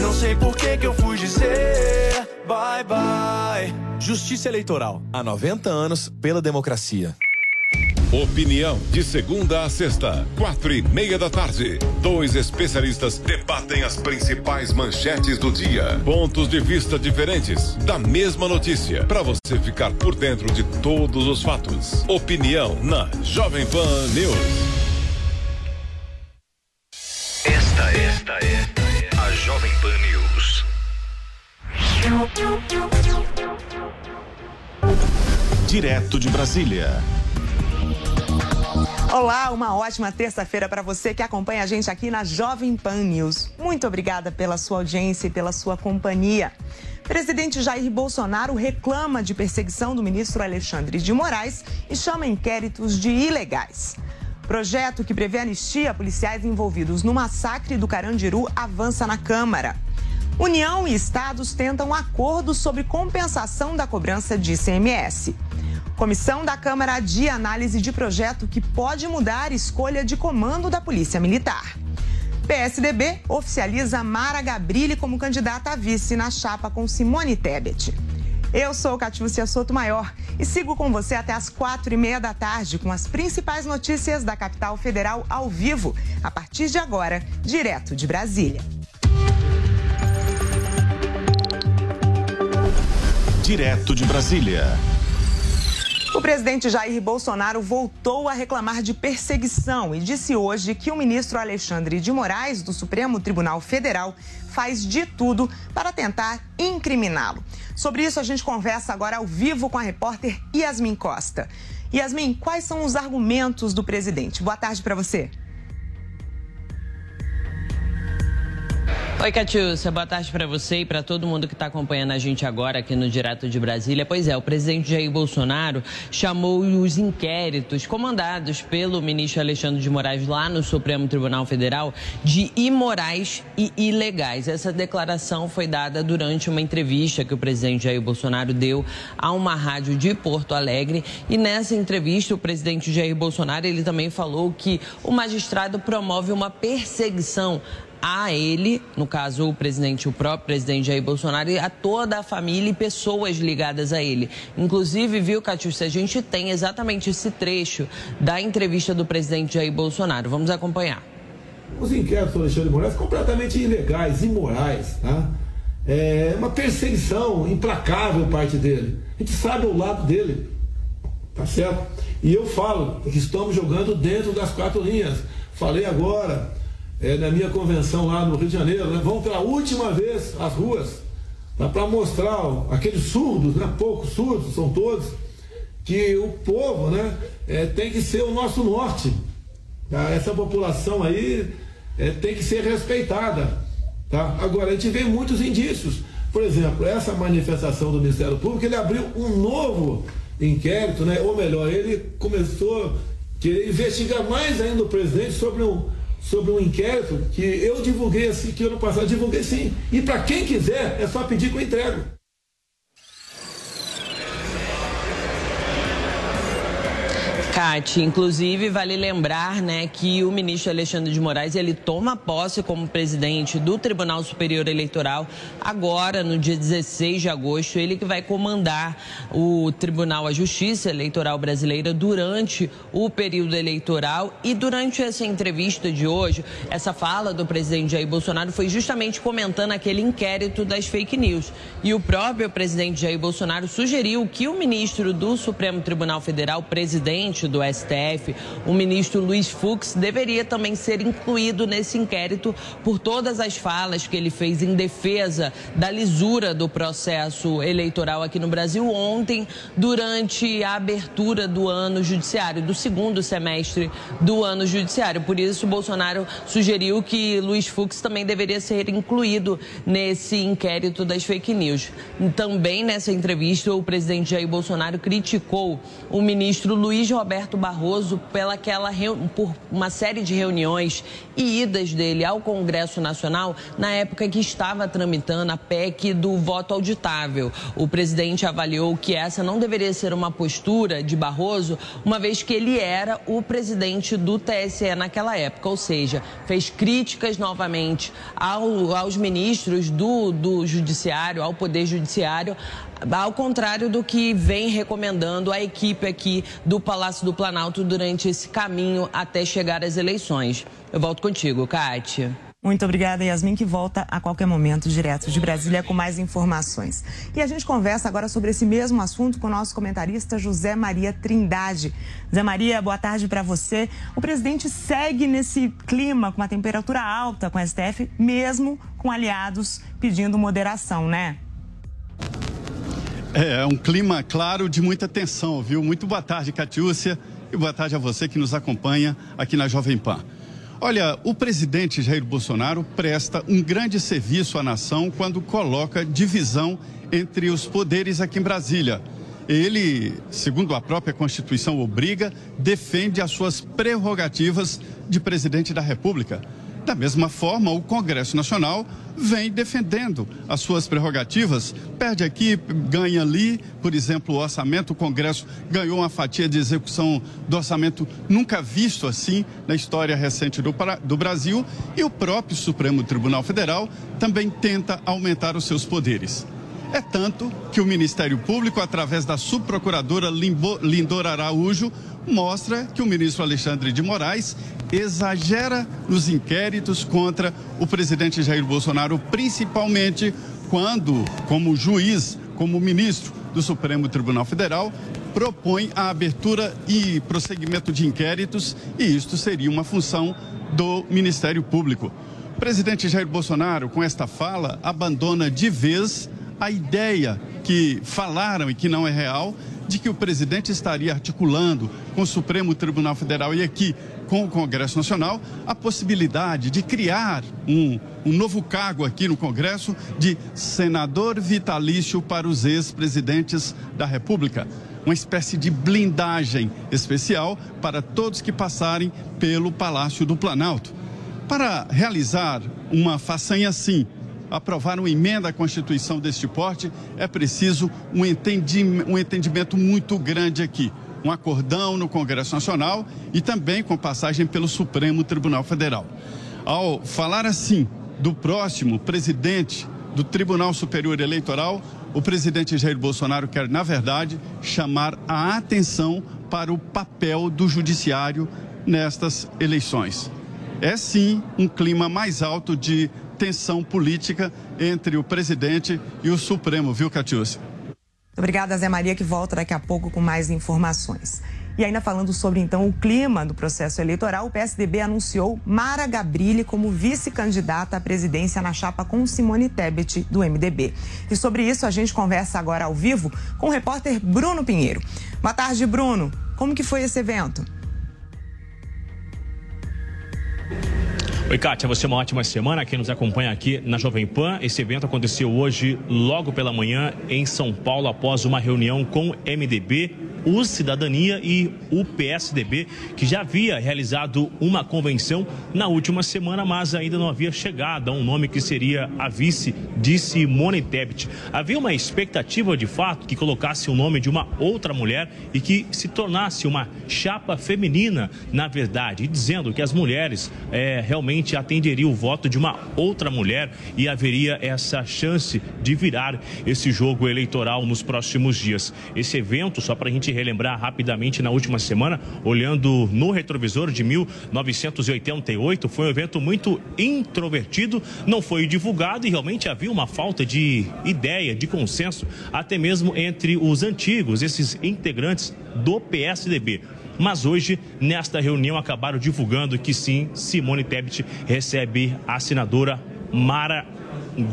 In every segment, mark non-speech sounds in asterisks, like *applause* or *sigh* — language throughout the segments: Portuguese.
Não sei por que que eu fui dizer bye bye. Justiça Eleitoral. Há 90 anos pela democracia. Opinião de segunda a sexta, quatro e meia da tarde. Dois especialistas debatem as principais manchetes do dia. Pontos de vista diferentes da mesma notícia. Para você ficar por dentro de todos os fatos. Opinião na Jovem Pan News. Esta, esta é Direto de Brasília. Olá, uma ótima terça-feira para você que acompanha a gente aqui na Jovem Pan News. Muito obrigada pela sua audiência e pela sua companhia. Presidente Jair Bolsonaro reclama de perseguição do ministro Alexandre de Moraes e chama inquéritos de ilegais. Projeto que prevê anistia a policiais envolvidos no massacre do Carandiru avança na Câmara. União e estados tentam acordo sobre compensação da cobrança de ICMS. Comissão da Câmara adia análise de projeto que pode mudar escolha de comando da Polícia Militar. PSDB oficializa Mara Gabrilli como candidata a vice na chapa com Simone Tebet. Eu sou Catiúcia Sotomayor e sigo com você até as quatro e meia da tarde com as principais notícias da capital federal ao vivo, a partir de agora, direto de Brasília. Direto de Brasília. O presidente Jair Bolsonaro voltou a reclamar de perseguição e disse hoje que o ministro Alexandre de Moraes, do Supremo Tribunal Federal, faz de tudo para tentar incriminá-lo. Sobre isso, a gente conversa agora ao vivo com a repórter Yasmin Costa. Yasmin, quais são os argumentos do presidente? Boa tarde para você. Oi, Catiúcia, boa tarde para você e para todo mundo que está acompanhando a gente agora aqui no Direto de Brasília. Pois é, o presidente Jair Bolsonaro chamou os inquéritos comandados pelo ministro Alexandre de Moraes lá no Supremo Tribunal Federal de imorais e ilegais. Essa declaração foi dada durante uma entrevista que o presidente Jair Bolsonaro deu a uma rádio de Porto Alegre. E nessa entrevista, o presidente Jair Bolsonaro ele também falou que o magistrado promove uma perseguição a ele, no caso o presidente, o próprio presidente Jair Bolsonaro, e a toda a família e pessoas ligadas a ele. Inclusive, viu, Catiúcia, a gente tem exatamente esse trecho da entrevista do presidente Jair Bolsonaro. Vamos acompanhar. Os inquéritos do Alexandre Moraes completamente ilegais, imorais, tá? É uma perseguição implacável parte dele. A gente sabe o lado dele, tá certo? E eu falo que estamos jogando dentro das quatro linhas. Falei agora, é, na minha convenção lá no Rio de Janeiro, né, vão pela última vez às ruas tá, para mostrar ó, aqueles surdos, né, poucos surdos, são todos, que o povo né, é, tem que ser o nosso norte. Tá? Essa população aí é, tem que ser respeitada. Tá? Agora, a gente vê muitos indícios. Por exemplo, essa manifestação do Ministério Público, ele abriu um novo inquérito, né? ou melhor, ele começou a querer investigar mais ainda o presidente sobre um sobre um inquérito que eu divulguei assim, que ano passado divulguei sim. E para quem quiser, é só pedir que eu entrego. Cate, inclusive vale lembrar, né, que o ministro Alexandre de Moraes, ele toma posse como presidente do Tribunal Superior Eleitoral agora no dia 16 de agosto, ele que vai comandar o Tribunal, a Justiça Eleitoral Brasileira durante o período eleitoral. E durante essa entrevista de hoje, essa fala do presidente Jair Bolsonaro foi justamente comentando aquele inquérito das fake news. E o próprio presidente Jair Bolsonaro sugeriu que o ministro do Supremo Tribunal Federal, presidente do STF, o ministro Luiz Fux, deveria também ser incluído nesse inquérito por todas as falas que ele fez em defesa da lisura do processo eleitoral aqui no Brasil ontem, durante a abertura do ano judiciário, do segundo semestre do ano judiciário. Por isso, Bolsonaro sugeriu que Luiz Fux também deveria ser incluído nesse inquérito das fake news. Também nessa entrevista, o presidente Jair Bolsonaro criticou o ministro Luiz Roberto Barroso pela aquela, por uma série de reuniões e idas dele ao Congresso Nacional na época que estava tramitando a PEC do voto auditável. O presidente avaliou que essa não deveria ser uma postura de Barroso, uma vez que ele era o presidente do TSE naquela época, ou seja, fez críticas novamente ao, aos ministros do, do Judiciário, ao Poder Judiciário, ao contrário do que vem recomendando a equipe aqui do Palácio do Planalto durante esse caminho até chegar às eleições. Eu volto contigo, Kátia. Muito obrigada, Yasmin, que volta a qualquer momento direto de Brasília com mais informações. E a gente conversa agora sobre esse mesmo assunto com o nosso comentarista José Maria Trindade. José Maria, boa tarde para você. O presidente segue nesse clima, com uma temperatura alta com a STF, mesmo com aliados pedindo moderação, né? É, é um clima, claro, de muita tensão, viu? Muito boa tarde, Catiúcia, e boa tarde a você que nos acompanha aqui na Jovem Pan. Olha, o presidente Jair Bolsonaro presta um grande serviço à nação quando coloca divisão entre os poderes aqui em Brasília. Ele, segundo a própria Constituição obriga, defende as suas prerrogativas de presidente da República. Da mesma forma, o Congresso Nacional vem defendendo as suas prerrogativas, perde aqui, ganha ali, por exemplo, o orçamento, o Congresso ganhou uma fatia de execução do orçamento nunca visto assim na história recente do, do Brasil, e o próprio Supremo Tribunal Federal também tenta aumentar os seus poderes. É tanto que o Ministério Público, através da subprocuradora Lindora Araújo, mostra que o ministro Alexandre de Moraes exagera nos inquéritos contra o presidente Jair Bolsonaro, principalmente quando, como juiz, como ministro do Supremo Tribunal Federal, propõe a abertura e prosseguimento de inquéritos, e isto seria uma função do Ministério Público. O presidente Jair Bolsonaro, com esta fala, abandona de vez a ideia que falaram e que não é real de que o presidente estaria articulando com o Supremo Tribunal Federal e aqui com o Congresso Nacional a possibilidade de criar um, um novo cargo aqui no Congresso de senador vitalício para os ex-presidentes da República. Uma espécie de blindagem especial para todos que passarem pelo Palácio do Planalto. Para realizar uma façanha assim, aprovar uma emenda à Constituição deste porte, é preciso um, um entendimento muito grande aqui. Um acordão no Congresso Nacional e também com passagem pelo Supremo Tribunal Federal. Ao falar assim do próximo presidente do Tribunal Superior Eleitoral, o presidente Jair Bolsonaro quer, na verdade, chamar a atenção para o papel do judiciário nestas eleições. É sim um clima mais alto de tensão política entre o presidente e o Supremo, viu, Catiúcia? Obrigada, Zé Maria, que volta daqui a pouco com mais informações. E ainda falando sobre então o clima do processo eleitoral, o PSDB anunciou Mara Gabrilli como vice-candidata à presidência na chapa com Simone Tebet do MDB. E sobre isso a gente conversa agora ao vivo com o repórter Bruno Pinheiro. Boa tarde, Bruno. Como que foi esse evento? Oi, Kátia, você é uma ótima semana. Quem nos acompanha aqui na Jovem Pan, esse evento aconteceu hoje, logo pela manhã, em São Paulo, após uma reunião com MDB o Cidadania e o PSDB, que já havia realizado uma convenção na última semana, mas ainda não havia chegado a um nome que seria a vice de Simone Tebet. Havia uma expectativa de fato que colocasse o nome de uma outra mulher e que se tornasse uma chapa feminina, na verdade, dizendo que as mulheres é, realmente atenderiam o voto de uma outra mulher e haveria essa chance de virar esse jogo eleitoral nos próximos dias. Esse evento, só para a gente relembrar rapidamente, na última semana, olhando no retrovisor de 1988, foi um evento muito introvertido, não foi divulgado e realmente havia uma falta de ideia, de consenso, até mesmo entre os antigos, esses integrantes do PSDB. Mas hoje, nesta reunião, acabaram divulgando que sim, Simone Tebet recebe a senadora Mara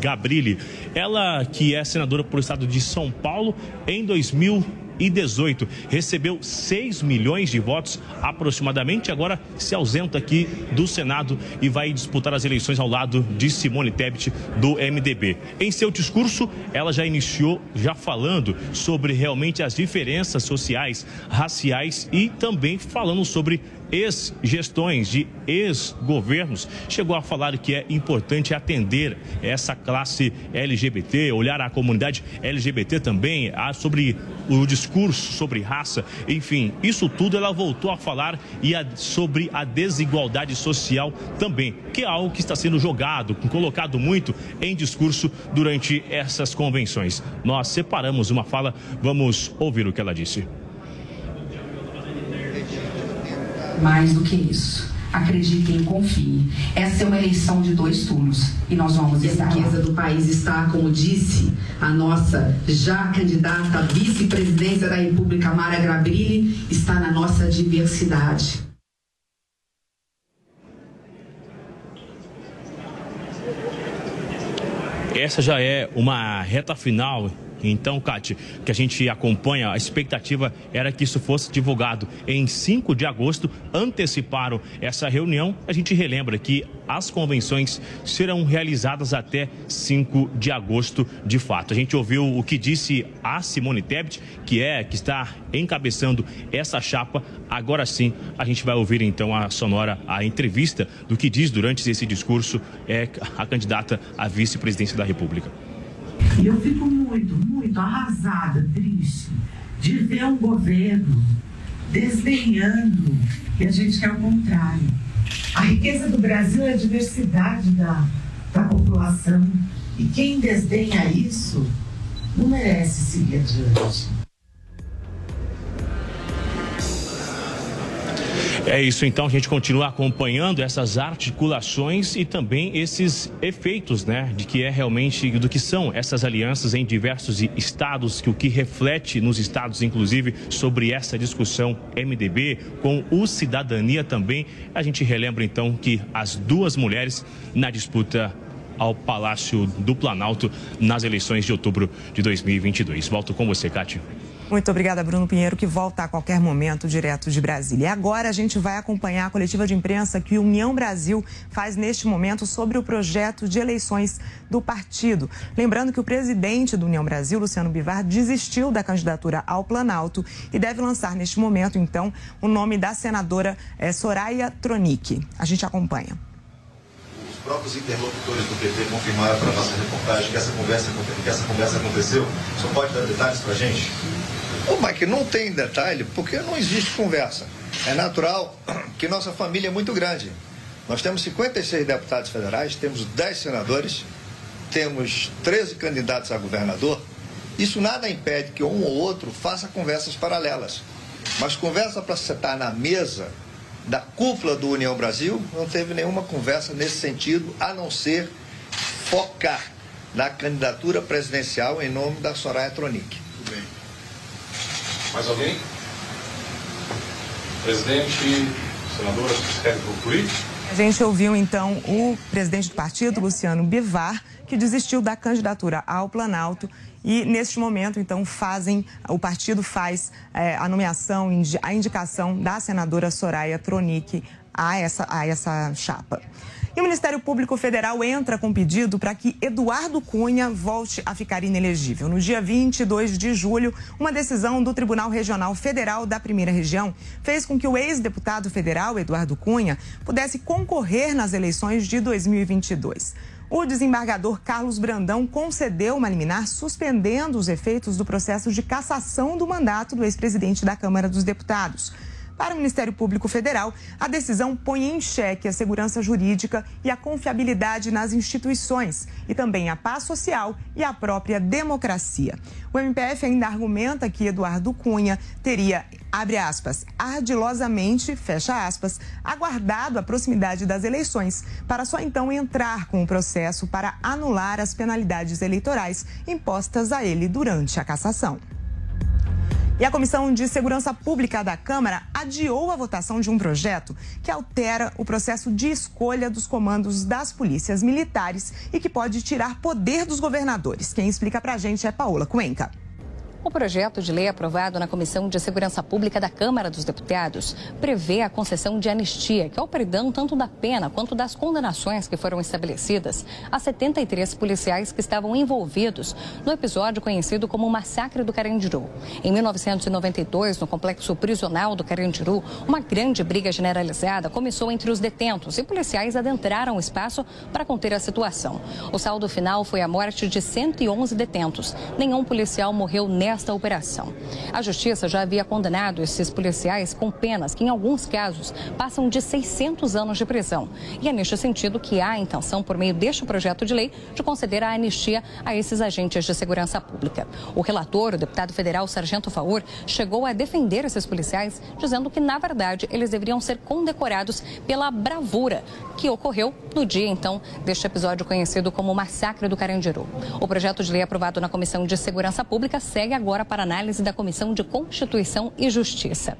Gabrilli. Ela que é senadora por estado de São Paulo em 2000 2018. Recebeu 6 milhões de votos aproximadamente. Agora se ausenta aqui do Senado e vai disputar as eleições ao lado de Simone Tebet do MDB. Em seu discurso, ela já iniciou já falando sobre realmente as diferenças sociais, raciais e também falando sobre ex-gestões, de ex-governos, chegou a falar que é importante atender essa classe LGBT, olhar a comunidade LGBT também, sobre o discurso sobre raça, enfim, isso tudo ela voltou a falar e a, sobre a desigualdade social também, que é algo que está sendo jogado, colocado muito em discurso durante essas convenções. Nós separamos uma fala, vamos ouvir o que ela disse. Mais do que isso. Acreditem, confiem. Essa é uma eleição de dois turnos e nós vamos e estar. A riqueza do país está, como disse a nossa já candidata à vice-presidência da República, Mara Grabrilli, está na nossa diversidade. Essa já é uma reta final então, Cate, que a gente acompanha, a expectativa era que isso fosse divulgado em 5 de agosto. Anteciparam essa reunião. A gente relembra que as convenções serão realizadas até 5 de agosto, de fato. A gente ouviu o que disse a Simone Tebet, que é que está encabeçando essa chapa. Agora sim, a gente vai ouvir então a sonora, a entrevista do que diz durante esse discurso é a candidata à vice-presidência da República. E eu fico muito, muito arrasada, triste, de ver um governo desdenhando e a gente quer o contrário. A riqueza do Brasil é a diversidade da, da população. E quem desdenha isso não merece seguir adiante. É isso, então a gente continua acompanhando essas articulações e também esses efeitos, né, de que é realmente do que são essas alianças em diversos estados, que o que reflete nos estados, inclusive, sobre essa discussão MDB com o cidadania também. A gente relembra então que as duas mulheres na disputa ao Palácio do Planalto nas eleições de outubro de 2022. Volto com você, Cátia. Muito obrigada, Bruno Pinheiro, que volta a qualquer momento direto de Brasília. E agora a gente vai acompanhar a coletiva de imprensa que União Brasil faz neste momento sobre o projeto de eleições do partido. Lembrando que o presidente do União Brasil, Luciano Bivar, desistiu da candidatura ao Planalto e deve lançar neste momento, então, o nome da senadora é, Soraya Tronic. A gente acompanha Os próprios interlocutores do PT confirmaram para a nossa reportagem que essa conversa, que essa conversa aconteceu. Só pode dar detalhes para a gente? Ô, Mike, não tem detalhe porque não existe conversa. É natural que nossa família é muito grande. Nós temos 56 deputados federais, temos 10 senadores, temos 13 candidatos a governador. Isso nada impede que um ou outro faça conversas paralelas. Mas conversa para sentar na mesa da cúpula do União Brasil, não teve nenhuma conversa nesse sentido, a não ser focar na candidatura presidencial em nome da Soraya Tronic. Mais alguém? Presidente, senadora, querem concluir? A gente ouviu então o presidente do partido, Luciano Bivar, que desistiu da candidatura ao Planalto e neste momento então fazem o partido faz é, a nomeação a indicação da senadora Soraya Tronic a essa a essa chapa. E o Ministério Público Federal entra com pedido para que Eduardo Cunha volte a ficar inelegível. No dia 22 de julho, uma decisão do Tribunal Regional Federal da Primeira Região fez com que o ex-deputado federal Eduardo Cunha pudesse concorrer nas eleições de 2022. O desembargador Carlos Brandão concedeu uma liminar suspendendo os efeitos do processo de cassação do mandato do ex-presidente da Câmara dos Deputados. Para o Ministério Público Federal, a decisão põe em xeque a segurança jurídica e a confiabilidade nas instituições, e também a paz social e a própria democracia. O MPF ainda argumenta que Eduardo Cunha teria, abre aspas, ardilosamente, fecha aspas, aguardado a proximidade das eleições para só então entrar com o processo para anular as penalidades eleitorais impostas a ele durante a cassação. E a Comissão de Segurança Pública da Câmara adiou a votação de um projeto que altera o processo de escolha dos comandos das polícias militares e que pode tirar poder dos governadores. Quem explica pra gente é Paola Cuenca. O projeto de lei aprovado na Comissão de Segurança Pública da Câmara dos Deputados prevê a concessão de anistia, que é o perdão tanto da pena quanto das condenações que foram estabelecidas a 73 policiais que estavam envolvidos no episódio conhecido como o Massacre do Carandiru. Em 1992, no complexo prisional do Carandiru, uma grande briga generalizada começou entre os detentos e policiais adentraram o espaço para conter a situação. O saldo final foi a morte de 111 detentos. Nenhum policial morreu nessa esta operação. A Justiça já havia condenado esses policiais com penas que, em alguns casos, passam de 600 anos de prisão. E é neste sentido que há a intenção, por meio deste projeto de lei, de conceder a anistia a esses agentes de segurança pública. O relator, o deputado federal Sargento Faur, chegou a defender esses policiais, dizendo que, na verdade, eles deveriam ser condecorados pela bravura que ocorreu no dia, então, deste episódio conhecido como Massacre do Carandiru. O projeto de lei aprovado na Comissão de Segurança Pública segue agora para análise da Comissão de Constituição e Justiça.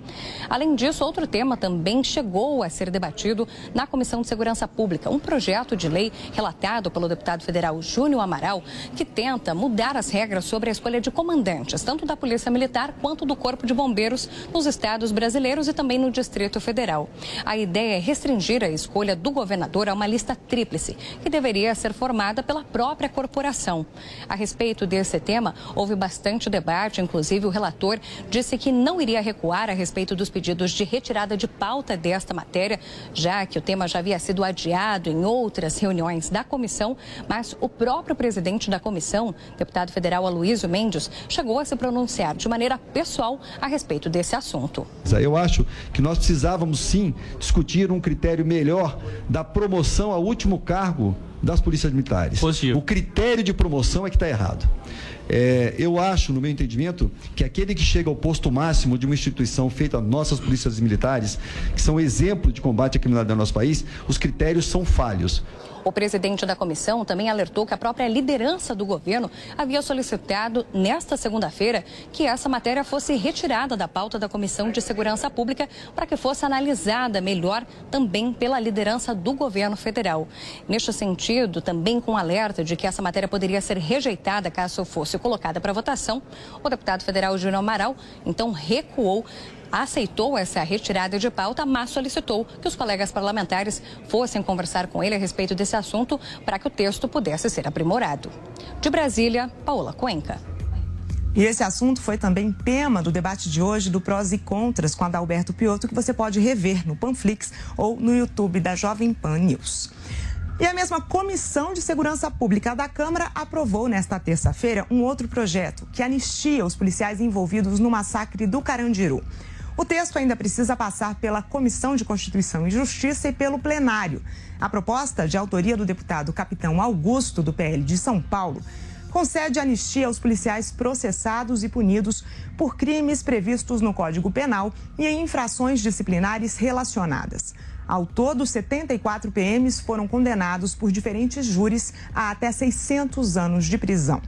Além disso, outro tema também chegou a ser debatido na Comissão de Segurança Pública, um projeto de lei relatado pelo deputado federal Júnior Amaral, que tenta mudar as regras sobre a escolha de comandantes, tanto da Polícia Militar quanto do Corpo de Bombeiros nos estados brasileiros e também no Distrito Federal. A ideia é restringir a escolha do governador a uma lista tríplice, que deveria ser formada pela própria corporação. A respeito desse tema, houve bastante debate inclusive, o relator disse que não iria recuar a respeito dos pedidos de retirada de pauta desta matéria, já que o tema já havia sido adiado em outras reuniões da comissão, mas o próprio presidente da comissão, deputado federal Aloysio Mendes, chegou a se pronunciar de maneira pessoal a respeito desse assunto. Eu acho que nós precisávamos sim discutir um critério melhor da promoção ao último cargo das polícias militares. Positivo. O critério de promoção é que está errado. É, eu acho, no meu entendimento, que aquele que chega ao posto máximo de uma instituição feita nossas polícias militares, que são exemplo de combate à criminalidade do nosso país, os critérios são falhos. O presidente da comissão também alertou que a própria liderança do governo havia solicitado, nesta segunda-feira, que essa matéria fosse retirada da pauta da Comissão de Segurança Pública para que fosse analisada melhor também pela liderança do governo federal. Neste sentido, também com alerta de que essa matéria poderia ser rejeitada caso fosse colocada para votação, o deputado federal Júnior Amaral então recuou aceitou essa retirada de pauta, mas solicitou que os colegas parlamentares fossem conversar com ele a respeito desse assunto para que o texto pudesse ser aprimorado. De Brasília, Paola Cuenca. E esse assunto foi também tema do debate de hoje do Prós e Contras com Adalberto Piotto, que você pode rever no Panflix ou no YouTube da Jovem Pan News. E a mesma Comissão de Segurança Pública da Câmara aprovou nesta terça-feira um outro projeto que anistia os policiais envolvidos no massacre do Carandiru. O texto ainda precisa passar pela Comissão de Constituição e Justiça e pelo plenário. A proposta, de autoria do deputado Capitão Augusto, do PL de São Paulo, concede anistia aos policiais processados e punidos por crimes previstos no Código Penal e em infrações disciplinares relacionadas. Ao todo, 74 PMs foram condenados por diferentes júris a até 600 anos de prisão.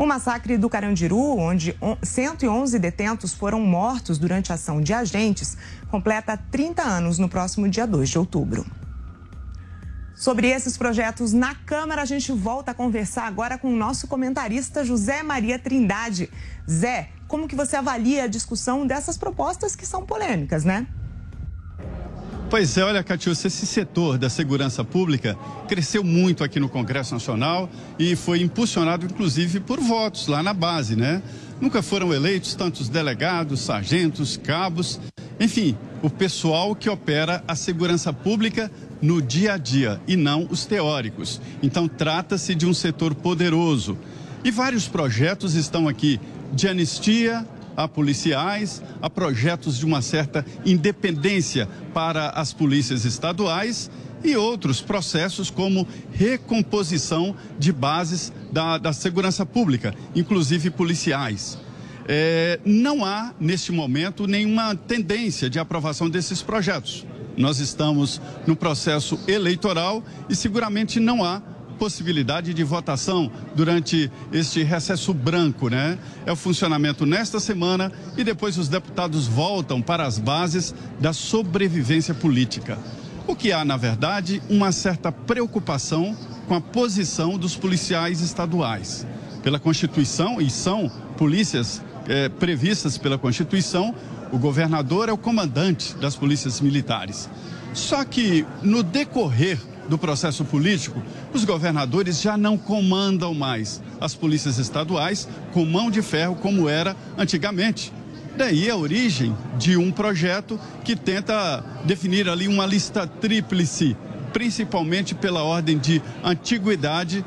O massacre do Carandiru, onde 111 detentos foram mortos durante a ação de agentes, completa 30 anos no próximo dia 2 de outubro. Sobre esses projetos na Câmara, a gente volta a conversar agora com o nosso comentarista José Maria Trindade. Zé, como que você avalia a discussão dessas propostas que são polêmicas, né? Pois é, olha, Catiúcia, esse setor da segurança pública cresceu muito aqui no Congresso Nacional e foi impulsionado, inclusive, por votos lá na base, né? Nunca foram eleitos tantos delegados, sargentos, cabos, enfim, o pessoal que opera a segurança pública no dia a dia e não os teóricos. Então, trata-se de um setor poderoso. E vários projetos estão aqui de anistia, a policiais, a projetos de uma certa independência para as polícias estaduais e outros processos como recomposição de bases da, da segurança pública, inclusive policiais. É, não há, neste momento, nenhuma tendência de aprovação desses projetos. Nós estamos no processo eleitoral e seguramente não há possibilidade de votação durante este recesso branco, né? É o funcionamento nesta semana e depois os deputados voltam para as bases da sobrevivência política. O que há, na verdade, uma certa preocupação com a posição dos policiais estaduais. Pela Constituição, e são polícias é, previstas pela Constituição, o governador é o comandante das polícias militares. Só que, no decorrer do processo político, os governadores já não comandam mais as polícias estaduais com mão de ferro como era antigamente. Daí a origem de um projeto que tenta definir ali uma lista tríplice, principalmente pela ordem de antiguidade,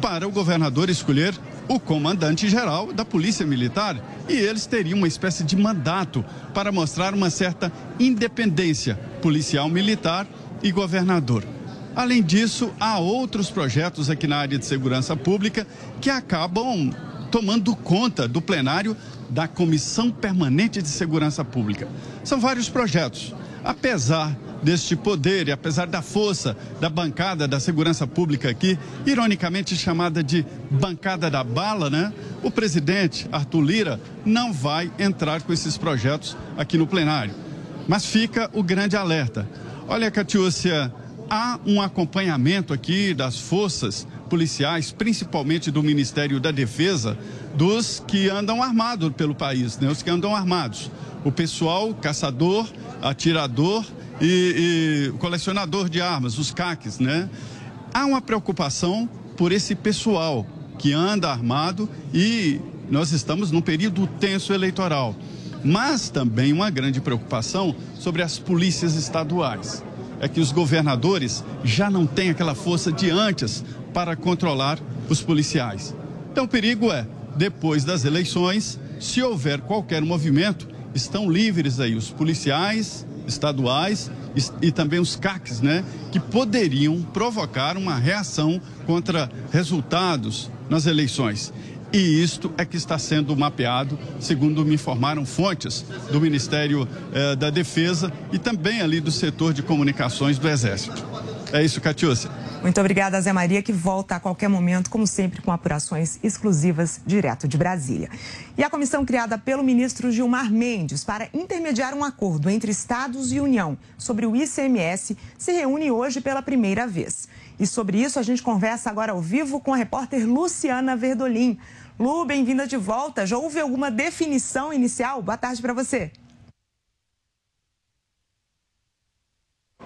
para o governador escolher o comandante-geral da Polícia Militar. E eles teriam uma espécie de mandato para mostrar uma certa independência policial militar e governador. Além disso, há outros projetos aqui na área de segurança pública que acabam tomando conta do plenário da Comissão Permanente de Segurança Pública. São vários projetos. Apesar deste poder e apesar da força da bancada da segurança pública aqui, ironicamente chamada de bancada da bala, né? O presidente Arthur Lira não vai entrar com esses projetos aqui no plenário. Mas fica o grande alerta. Olha, Catiúcia, há um acompanhamento aqui das forças policiais, principalmente do Ministério da Defesa, dos que andam armados pelo país, né? os que andam armados. O pessoal caçador, atirador e, e colecionador de armas, os CACs, né? Há uma preocupação por esse pessoal que anda armado e nós estamos num período tenso eleitoral. Mas também uma grande preocupação sobre as polícias estaduais é que os governadores já não têm aquela força de antes para controlar os policiais. Então, o perigo é, depois das eleições, se houver qualquer movimento, estão livres aí os policiais estaduais e, também os CACs, né, que poderiam provocar uma reação contra resultados nas eleições. E isto é que está sendo mapeado, segundo me informaram fontes do Ministério eh, da Defesa e também ali do setor de comunicações do Exército. É isso, Catiúcia. Muito obrigada, Zé Maria, que volta a qualquer momento, como sempre, com apurações exclusivas direto de Brasília. E a comissão criada pelo ministro Gilmar Mendes para intermediar um acordo entre Estados e União sobre o ICMS se reúne hoje pela primeira vez. E sobre isso a gente conversa agora ao vivo com a repórter Luciana Verdolim. Lu, bem-vinda de volta. Já houve alguma definição inicial? Boa tarde para você.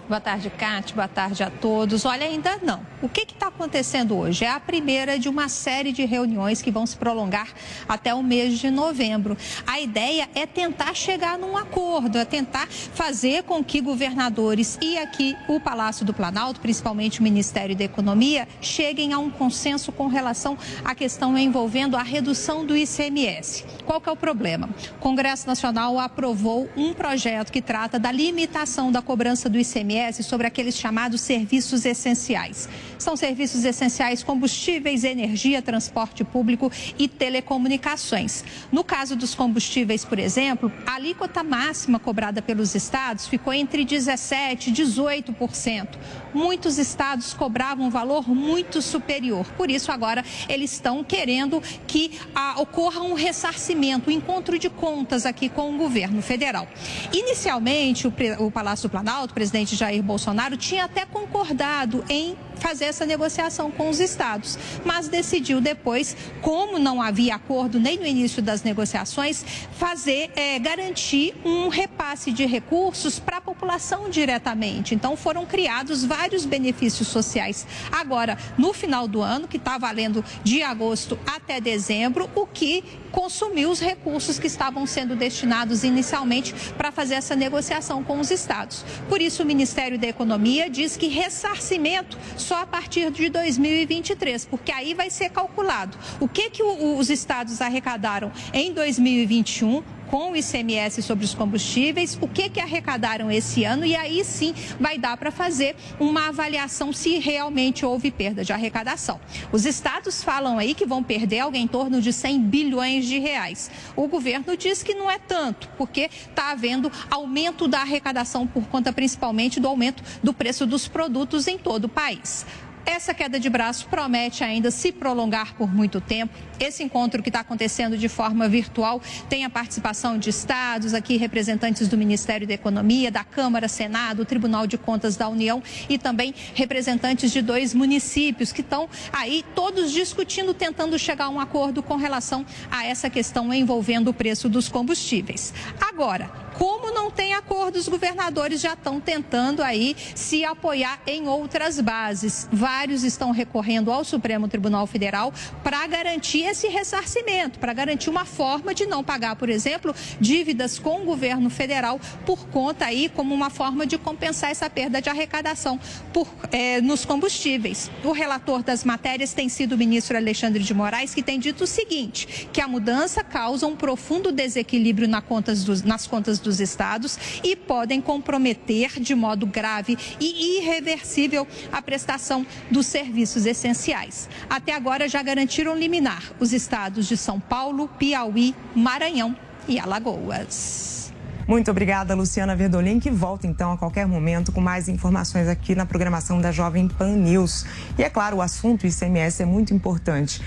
Boa tarde, Cátia. Boa tarde a todos. Olha, ainda não. O que está acontecendo hoje? É a primeira de uma série de reuniões que vão se prolongar até o mês de novembro. A ideia é tentar chegar num acordo, é tentar fazer com que governadores e aqui o Palácio do Planalto, principalmente o Ministério da Economia, cheguem a um consenso com relação à questão envolvendo a redução do ICMS. Qual que é o problema? O Congresso Nacional aprovou um projeto que trata da limitação da cobrança do ICMS sobre aqueles chamados serviços essenciais. São serviços essenciais combustíveis, energia, transporte público e telecomunicações. No caso dos combustíveis, por exemplo, a alíquota máxima cobrada pelos estados ficou entre 17% e 18%. Muitos estados cobravam um valor muito superior. Por isso, agora, eles estão querendo que ah, ocorra um ressarcimento, um encontro de contas aqui com o governo federal. Inicialmente, o, o Palácio do Planalto, o presidente Jair Jair Bolsonaro tinha até concordado em fazer essa negociação com os estados, mas decidiu depois, como não havia acordo nem no início das negociações, fazer é, garantir um repasse de recursos para a população diretamente. Então foram criados vários benefícios sociais. Agora, no final do ano, que está valendo de agosto até dezembro, o que consumiu os recursos que estavam sendo destinados inicialmente para fazer essa negociação com os estados. Por isso, o Ministério da Economia diz que ressarcimento só a partir de 2023, porque aí vai ser calculado. O que, que os estados arrecadaram em 2021 com o ICMS sobre os combustíveis, o que, que arrecadaram esse ano e aí sim vai dar para fazer uma avaliação se realmente houve perda de arrecadação. Os estados falam aí que vão perder algo em torno de 100 bilhões de reais. O governo diz que não é tanto, porque está havendo aumento da arrecadação por conta principalmente do aumento do preço dos produtos em todo o país. Essa queda de braço promete ainda se prolongar por muito tempo. Esse encontro que está acontecendo de forma virtual tem a participação de estados, aqui representantes do Ministério da Economia, da Câmara, Senado, Tribunal de Contas da União e também representantes de dois municípios que estão aí todos discutindo, tentando chegar a um acordo com relação a essa questão envolvendo o preço dos combustíveis. Agora, como não tem acordo, os governadores já estão tentando aí se apoiar em outras bases. Vários estão recorrendo ao Supremo Tribunal Federal para garantir esse ressarcimento, para garantir uma forma de não pagar, por exemplo, dívidas com o governo federal por conta aí como uma forma de compensar essa perda de arrecadação por, é, nos combustíveis. O relator das matérias tem sido o ministro Alexandre de Moraes, que tem dito o seguinte, que a mudança causa um profundo desequilíbrio na contas dos, nas contas dos estados e podem comprometer de modo grave e irreversível a prestação dos serviços essenciais. Até agora já garantiram liminar os estados de São Paulo, Piauí, Maranhão e Alagoas. Muito obrigada, Luciana Verdolim, que volta então a qualquer momento com mais informações aqui na programação da Jovem Pan News. E é claro, o assunto ICMS é muito importante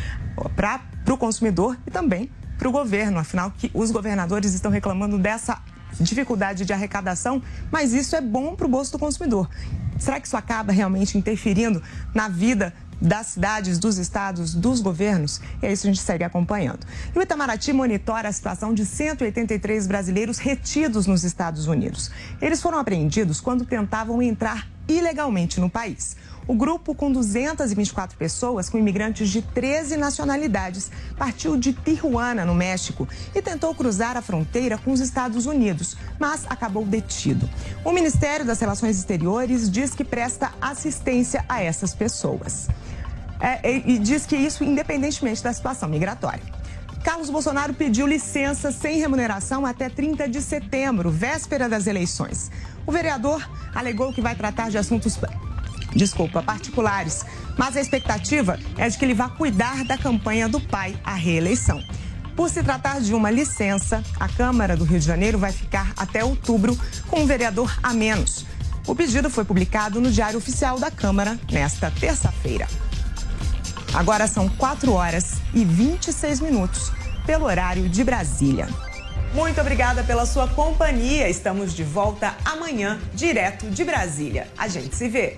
para o consumidor e também para o governo, afinal, que os governadores estão reclamando dessa dificuldade de arrecadação, mas isso é bom para o bolso do consumidor. Será que isso acaba realmente interferindo na vida das cidades, dos estados, dos governos? E é isso que a gente segue acompanhando. E o Itamaraty monitora a situação de 183 brasileiros retidos nos Estados Unidos. Eles foram apreendidos quando tentavam entrar ilegalmente no país. O grupo, com 224 pessoas, com imigrantes de 13 nacionalidades, partiu de Tijuana, no México, e tentou cruzar a fronteira com os Estados Unidos, mas acabou detido. O Ministério das Relações Exteriores diz que presta assistência a essas pessoas. É, e diz que isso independentemente da situação migratória. Carlos Bolsonaro pediu licença sem remuneração até 30 de setembro, véspera das eleições. O vereador alegou que vai tratar de assuntos desculpa, particulares. Mas a expectativa é de que ele vá cuidar da campanha do pai à reeleição. Por se tratar de uma licença, a Câmara do Rio de Janeiro vai ficar até outubro com um vereador a menos. O pedido foi publicado no Diário Oficial da Câmara nesta terça-feira. Agora são 4 horas e 26 minutos, pelo horário de Brasília. Muito obrigada pela sua companhia. Estamos de volta amanhã, direto de Brasília. A gente se vê.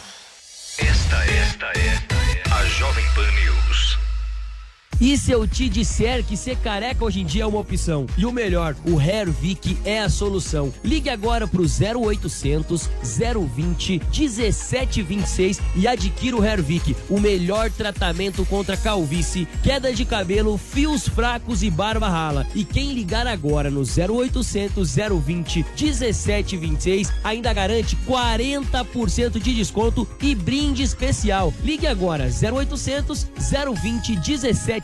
Esta, é a Jovem Pan News. E se eu te disser que ser careca hoje em dia é uma opção? E o melhor, o Hervik é a solução. Ligue agora pro 0800 020 1726 e adquira o Hervik, o melhor tratamento contra calvície, queda de cabelo, fios fracos e barba rala. E quem ligar agora no 0800 020 1726 ainda garante 40% de desconto e brinde especial. Ligue agora 0800 020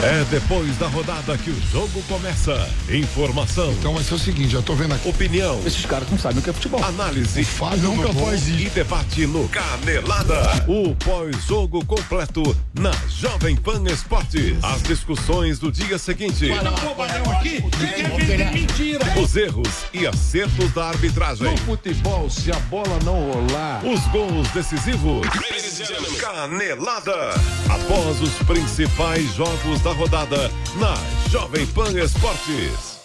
É depois da rodada que o jogo começa. Informação. Então vai ser o seguinte, já tô vendo aqui. Opinião. Esses caras não sabem o que é futebol. Análise. Fábio nunca faz isso. E debate no Canelada. O pós-jogo completo na Jovem Pan Esportes. As discussões do dia seguinte. Fala um aqui, vender mentira. Os erros e acertos da arbitragem. No futebol, se a bola não rolar. Os gols decisivos. Canelada. Após os principais jogos da rodada na Jovem Pan Esportes.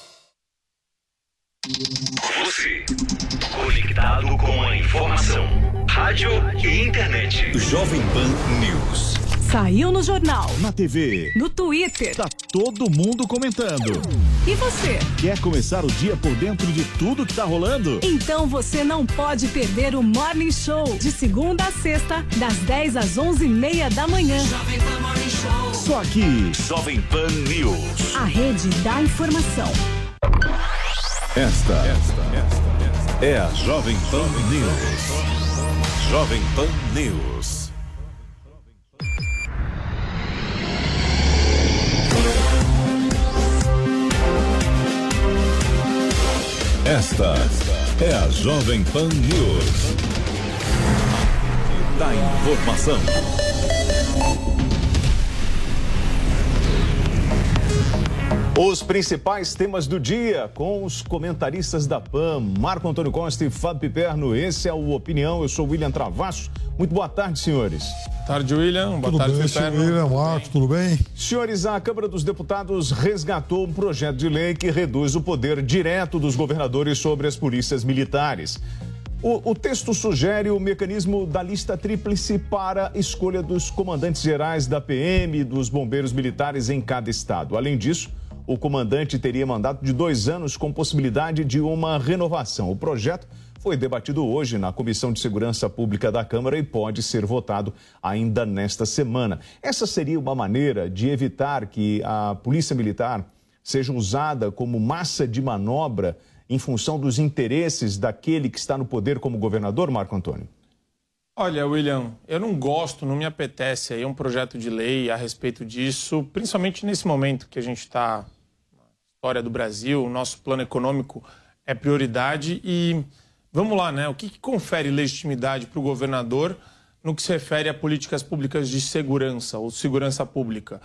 Você, conectado com a informação. Rádio e internet. Jovem Pan News. Saiu no jornal, Na TV. no Twitter. Tá todo mundo comentando. E você? Quer começar o dia por dentro de tudo que tá rolando? Então você não pode perder o Morning Show de segunda a sexta, das 10 às 11h30 da manhã. Só aqui. Jovem Pan News. A rede da informação. Esta, esta, esta, é a Jovem Pan News. Jovem Pan News. Esta é a Jovem Pan News. Da informação. Os principais temas do dia com os comentaristas da PAN, Marco Antônio Costa e Fábio Piperno. Esse é o Opinião. Eu sou William Travasso. Muito boa tarde, senhores. Boa tarde, William. Boa Tudo tarde, bem, Piperno. senhor William, Marcos, tudo bem? Senhores, a Câmara dos Deputados resgatou um projeto de lei que reduz o poder direto dos governadores sobre as polícias militares. O, o texto sugere o mecanismo da lista tríplice para escolha dos comandantes gerais da PM e dos bombeiros militares em cada estado. Além disso, o comandante teria mandato de dois anos com possibilidade de uma renovação. O projeto foi debatido hoje na Comissão de Segurança Pública da Câmara e pode ser votado ainda nesta semana. Essa seria uma maneira de evitar que a Polícia Militar seja usada como massa de manobra em função dos interesses daquele que está no poder como governador, Marco Antônio? Olha, William, eu não gosto, não me apetece aí um projeto de lei a respeito disso, principalmente nesse momento que a gente está na história do Brasil, o nosso plano econômico é prioridade e vamos lá, né? O que, que confere legitimidade para o governador no que se refere a políticas públicas de segurança ou segurança pública?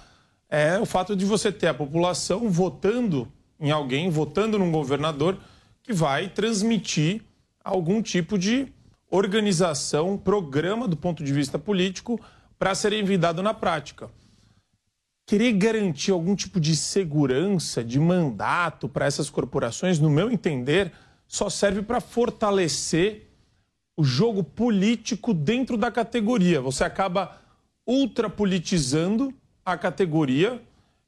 É o fato de você ter a população votando em alguém, votando num governador que vai transmitir algum tipo de organização, programa do ponto de vista político para ser envidado na prática. Querer garantir algum tipo de segurança, de mandato para essas corporações, no meu entender, só serve para fortalecer o jogo político dentro da categoria. Você acaba ultrapolitizando a categoria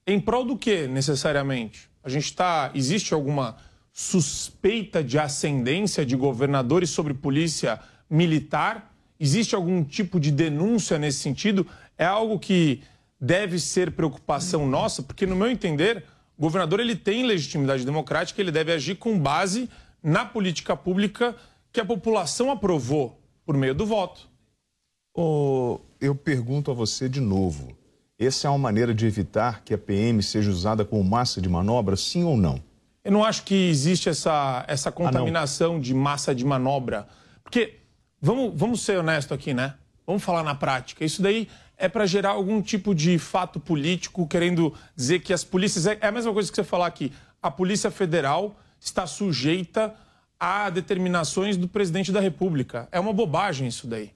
em prol do que, necessariamente? A gente está. Existe alguma suspeita de ascendência de governadores sobre polícia militar? Existe algum tipo de denúncia nesse sentido? É algo que deve ser preocupação nossa, porque no meu entender, o governador ele tem legitimidade democrática, ele deve agir com base na política pública que a população aprovou por meio do voto. Ô, eu pergunto a você de novo: essa é uma maneira de evitar que a PM seja usada como massa de manobra, sim ou não? Eu não acho que existe essa, essa contaminação de massa de manobra. Porque, vamos, vamos ser honestos aqui, né? Vamos falar na prática. Isso daí é para gerar algum tipo de fato político, querendo dizer que as polícias. É a mesma coisa que você falar aqui. A Polícia Federal está sujeita a determinações do presidente da República. É uma bobagem isso daí.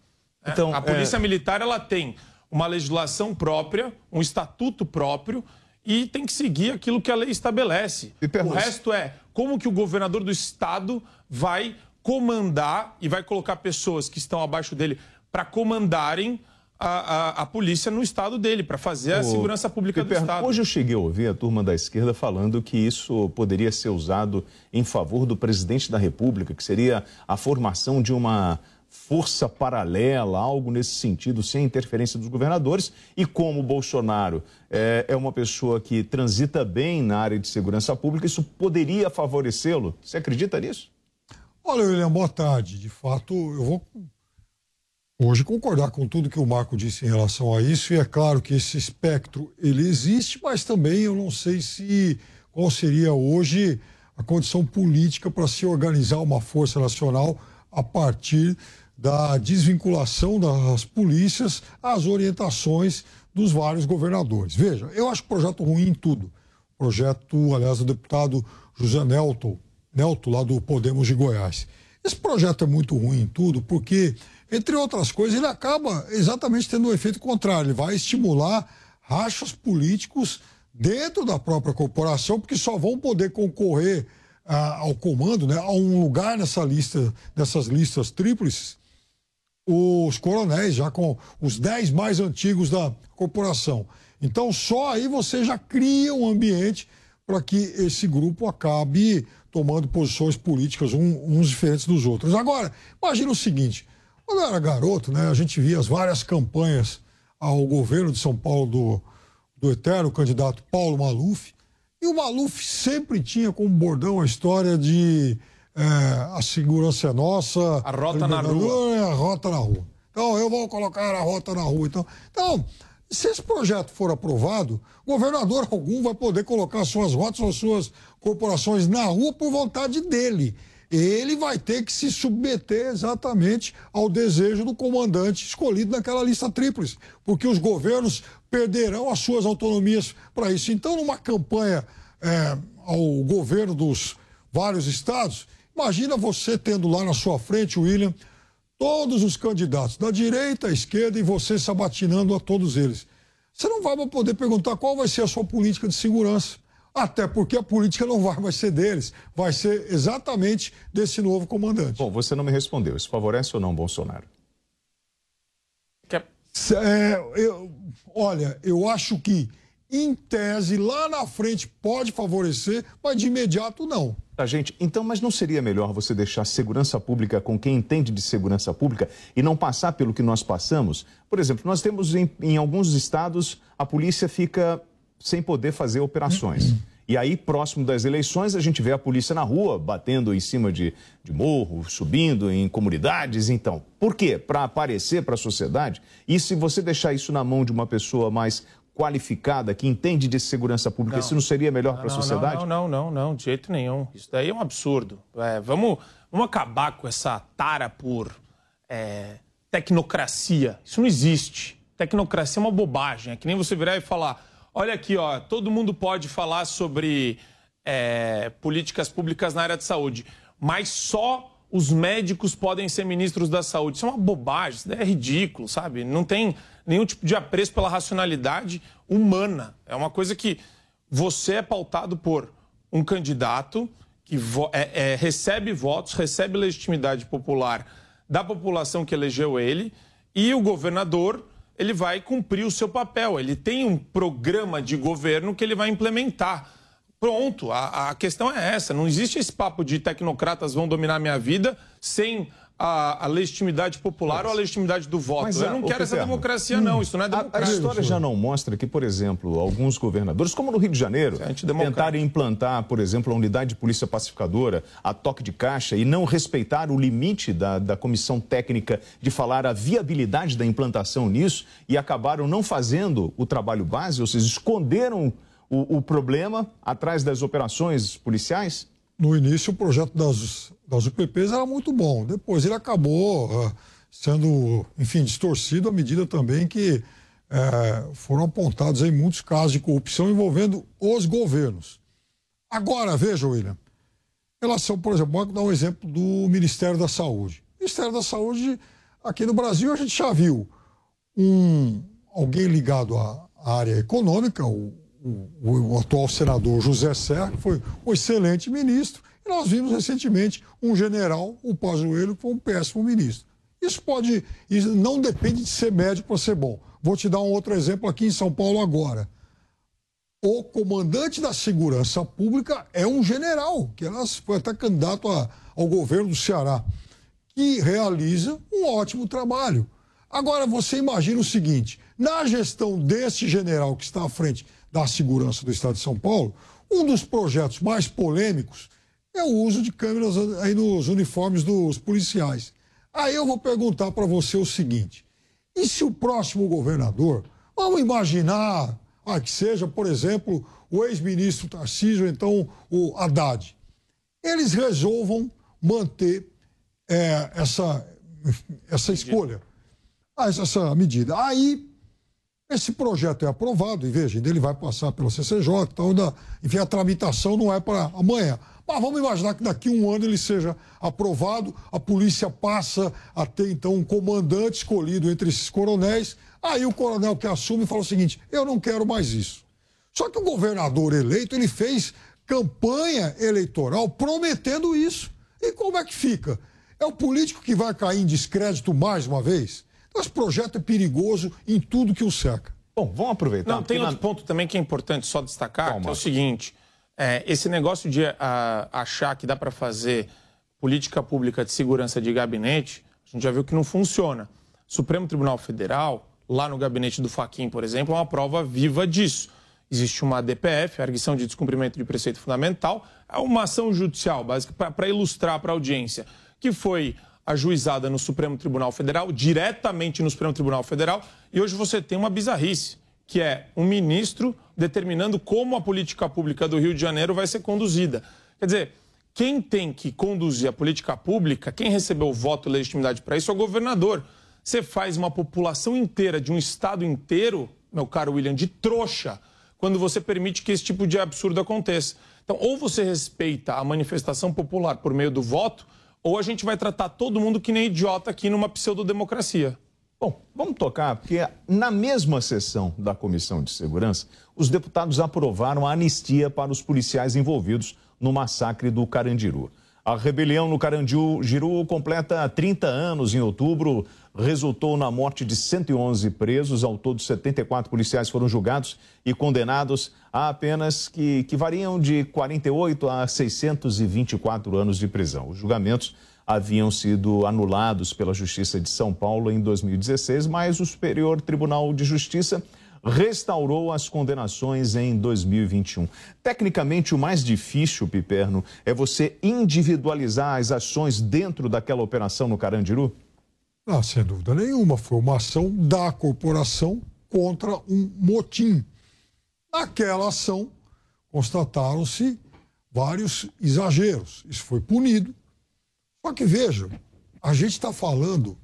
né? Então, a Polícia é- Militar ela tem uma legislação própria, um estatuto próprio e tem que seguir aquilo que a lei estabelece. O resto é como que o governador do estado vai comandar e vai colocar pessoas que estão abaixo dele para comandarem a, a, a polícia no estado dele, para fazer a Ô, segurança pública do estado. Hoje eu cheguei a ouvir a turma da esquerda falando que isso poderia ser usado em favor do presidente da República, que seria a formação de uma força paralela, algo nesse sentido, sem interferência dos governadores. E como o Bolsonaro é, é uma pessoa que transita bem na área de segurança pública, isso poderia favorecê-lo. Você acredita nisso? Olha, William, boa tarde. De fato, eu vou hoje concordar com tudo que o Marco disse em relação a isso. E é claro que esse espectro ele existe, mas também eu não sei se qual seria hoje a condição política para se organizar uma força nacional a partir da desvinculação das polícias às orientações dos vários governadores. Veja, eu acho o projeto ruim em tudo. Projeto, aliás, do deputado José Nelton, Nelto, lá do Podemos de Goiás. Esse projeto é muito ruim em tudo porque, entre outras coisas, ele acaba exatamente tendo o efeito contrário. Ele vai estimular rachas políticos dentro da própria corporação, porque só vão poder concorrer ah, ao comando, né, a um lugar nessa lista, dessas listas tríplices, os coronéis, já com os 10 mais antigos da corporação. Então, só aí você já cria um ambiente para que esse grupo acabe tomando posições políticas um- uns diferentes dos outros. Agora, imagina o seguinte: quando eu era garoto, né, a gente via as várias campanhas ao governo de São Paulo do, do eterno candidato Paulo Maluf, e o Maluf sempre tinha como bordão a história de é, a segurança é nossa. A rota na rua. É a rota na rua. Então, eu vou colocar a rota na rua. Então, então se esse projeto for aprovado, governador *laughs* algum vai poder colocar suas rotas ou suas corporações na rua por vontade dele. Ele vai ter que se submeter exatamente ao desejo do comandante escolhido naquela lista tríplice, porque os governos perderão as suas autonomias para isso. Então, numa campanha é, ao governo dos vários estados, imagina você tendo lá na sua frente, William, todos os candidatos, da direita à esquerda, e você sabatinando a todos eles. Você não vai poder perguntar qual vai ser a sua política de segurança. Até porque a política não vai mais ser deles, vai ser exatamente desse novo comandante. Bom, você não me respondeu. Isso favorece ou não Bolsonaro? É, eu- olha, eu acho que, em tese, lá na frente pode favorecer, mas de imediato não. Tá, gente, então, mas não seria melhor você deixar segurança pública com quem entende de segurança pública e não passar pelo que nós passamos? Por exemplo, nós temos em, em alguns estados a polícia fica sem poder fazer operações. E aí, próximo das eleições, a gente vê a polícia na rua, batendo em cima de, de morro, subindo em comunidades. Então, por quê? Para aparecer para a sociedade. E se você deixar isso na mão de uma pessoa mais qualificada, que entende de segurança pública, isso não seria melhor para a Não, sociedade? Não, não, não, não, de jeito nenhum. Isso daí é um absurdo. É, vamos, vamos acabar com essa tara por é, tecnocracia. Isso não existe. Tecnocracia é uma bobagem. É que nem você virar e falar: olha aqui, ó, todo mundo pode falar sobre é, políticas públicas na área de saúde, mas só os médicos podem ser ministros da saúde. Isso é uma bobagem, isso é ridículo, sabe? Não tem nenhum tipo de apreço pela racionalidade humana. É uma coisa que você é pautado por um candidato que vo- é- é, recebe votos, recebe legitimidade popular da população que elegeu ele, e o governador ele vai cumprir o seu papel. Ele tem um programa de governo que ele vai implementar. Pronto, a, a questão é essa. Não existe esse papo de tecnocratas vão dominar minha vida sem a, a legitimidade popular ou a legitimidade do voto. Mas, Eu não quero essa Piperno, democracia, não. Isso não é a- A, democracia. história já não mostra que, por exemplo, alguns governadores, como no Rio de Janeiro, tentarem implantar, por exemplo, a unidade de polícia pacificadora a toque de caixa e não respeitar o limite da, da comissão técnica de falar a viabilidade da implantação nisso e acabaram não fazendo o trabalho base, ou seja, esconderam o, o problema atrás das operações policiais? No início, o projeto das, das UPPs era muito bom. Depois ele acabou ah, sendo, enfim, distorcido à medida também que é, foram apontados aí muitos casos de corrupção envolvendo os governos. Agora, veja, William, relação, por exemplo, vamos dar um exemplo do Ministério da Saúde. O Ministério da Saúde, aqui no Brasil, a gente já viu um, alguém ligado à área econômica, o, o, o atual senador José Serra, que foi um excelente ministro, e nós vimos recentemente um general, o Pazuello, que foi um péssimo ministro. Isso pode, isso não depende de ser médico para ser bom. Vou te dar um outro exemplo aqui em São Paulo agora. O comandante da segurança pública é um general, que foi até candidato a, ao governo do Ceará, que realiza um ótimo trabalho. Agora, você imagina o seguinte: na gestão desse general que está à frente da segurança do Estado de São Paulo, um dos projetos mais polêmicos é o uso de câmeras aí nos uniformes dos policiais. Aí eu vou perguntar para você o seguinte: e se o próximo governador, vamos imaginar ah, que seja, por exemplo, o ex-ministro Tarcísio, então o Haddad, eles resolvam manter é, *laughs* essa, essa escolha, ah, essa medida. Aí esse projeto é aprovado, e veja, ele vai passar pela CCJ, então, enfim, a tramitação não é para amanhã. Mas vamos imaginar que daqui a um ano ele seja aprovado, a polícia passa a ter então um comandante escolhido entre esses coronéis. Aí o coronel que assume fala o seguinte: eu não quero mais isso. Só que o governador eleito ele fez campanha eleitoral prometendo isso. E como é que fica? É o político que vai cair em descrédito mais uma vez? Esse projeto é perigoso em tudo que o cerca. Bom, vamos aproveitar. Não, tem outro na... ponto também que é importante só destacar, Calma. que é o seguinte. É, esse negócio de a, achar que dá para fazer política pública de segurança de gabinete, a gente já viu que não funciona. Supremo Tribunal Federal, lá no gabinete do Faquim, por exemplo, é uma prova viva disso. Existe uma ADPF, Arguição de Descumprimento de Preceito Fundamental, é uma ação judicial, básica, para ilustrar para a audiência, que foi ajuizada no Supremo Tribunal Federal, diretamente no Supremo Tribunal Federal, e hoje você tem uma bizarrice que é um ministro determinando como a política pública do Rio de Janeiro vai ser conduzida. Quer dizer, quem tem que conduzir a política pública, quem recebeu o voto e legitimidade para isso é o governador. Você faz uma população inteira, de um estado inteiro, meu caro William, de trouxa, quando você permite que esse tipo de absurdo aconteça. Então, ou você respeita a manifestação popular por meio do voto, ou a gente vai tratar todo mundo que nem idiota aqui numa pseudodemocracia. Bom, vamos tocar, porque na mesma sessão da Comissão de Segurança, os deputados aprovaram a anistia para os policiais envolvidos no massacre do Carandiru. A rebelião no Carandiru completa 30 anos em outubro, resultou na morte de 111 presos. Ao todo, 74 policiais foram julgados e condenados a apenas que, que variam de 48 a 624 anos de prisão. Os julgamentos haviam sido anulados pela Justiça de São Paulo em 2016, mas o Superior Tribunal de Justiça restaurou as condenações em 2021. Tecnicamente, o mais difícil, Piperno, é você individualizar as ações dentro daquela operação no Carandiru? Ah, sem dúvida nenhuma. Foi uma ação da corporação contra um motim. Naquela ação, constataram-se vários exageros. Isso foi punido só que vejam, a gente está falando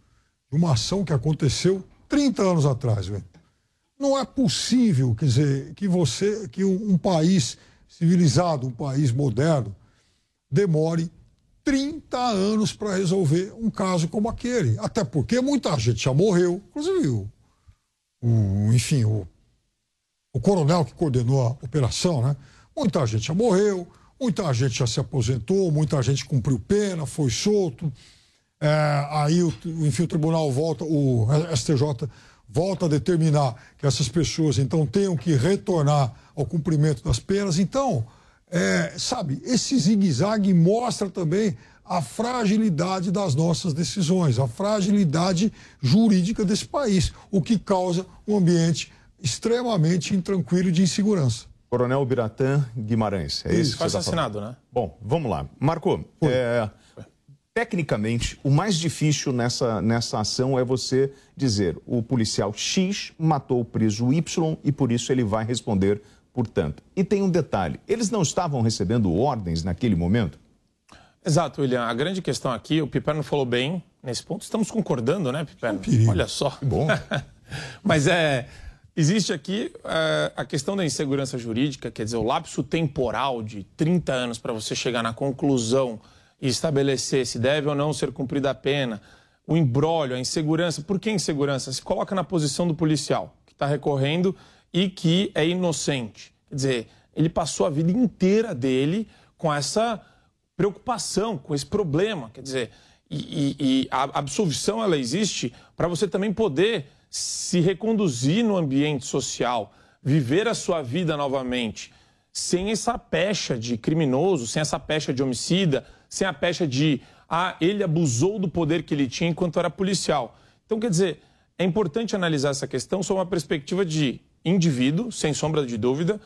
de uma ação que aconteceu 30 anos atrás, velho. Não é possível, quer dizer, que você, que um, um país civilizado, um país moderno, demore 30 anos para resolver um caso como aquele. Até porque muita gente já morreu, inclusive o, o enfim, o, o coronel que coordenou a operação, né? Muita gente já morreu, Muita gente já se aposentou, muita gente cumpriu pena, foi solto. É, aí, o, enfim, o tribunal volta, o STJ volta a determinar que essas pessoas, então, tenham que retornar ao cumprimento das penas. Então, é, sabe, esse zigue-zague mostra também a fragilidade das nossas decisões, a fragilidade jurídica desse país, o que causa um ambiente extremamente intranquilo de insegurança. Coronel Biratã Guimarães. É isso, Foi assassinado, tá né? Bom, vamos lá. Marco, é, tecnicamente, o mais difícil nessa, nessa ação é você dizer o policial X matou o preso Y e por isso ele vai responder, portanto. E tem um detalhe: eles não estavam recebendo ordens naquele momento? Exato, William. A grande questão aqui, o Piperno falou bem nesse ponto. Estamos concordando, né, Piperno? Olha só. Que bom. *laughs* Mas é Existe aqui uh, a questão da insegurança jurídica, quer dizer, o lapso temporal de 30 anos para você chegar na conclusão e estabelecer se deve ou não ser cumprida a pena, o embrólio, a insegurança. Por que insegurança? Se coloca na posição do policial que está recorrendo e que é inocente. Quer dizer, ele passou a vida inteira dele com essa preocupação, com esse problema. Quer dizer, e, e, e a absolvição ela existe para você também poder se reconduzir no ambiente social, viver a sua vida novamente, sem essa pecha de criminoso, sem essa pecha de homicida, sem a pecha de ah, ele abusou do poder que ele tinha enquanto era policial. Então, quer dizer, é importante analisar essa questão sob uma perspectiva de indivíduo, sem sombra de dúvida.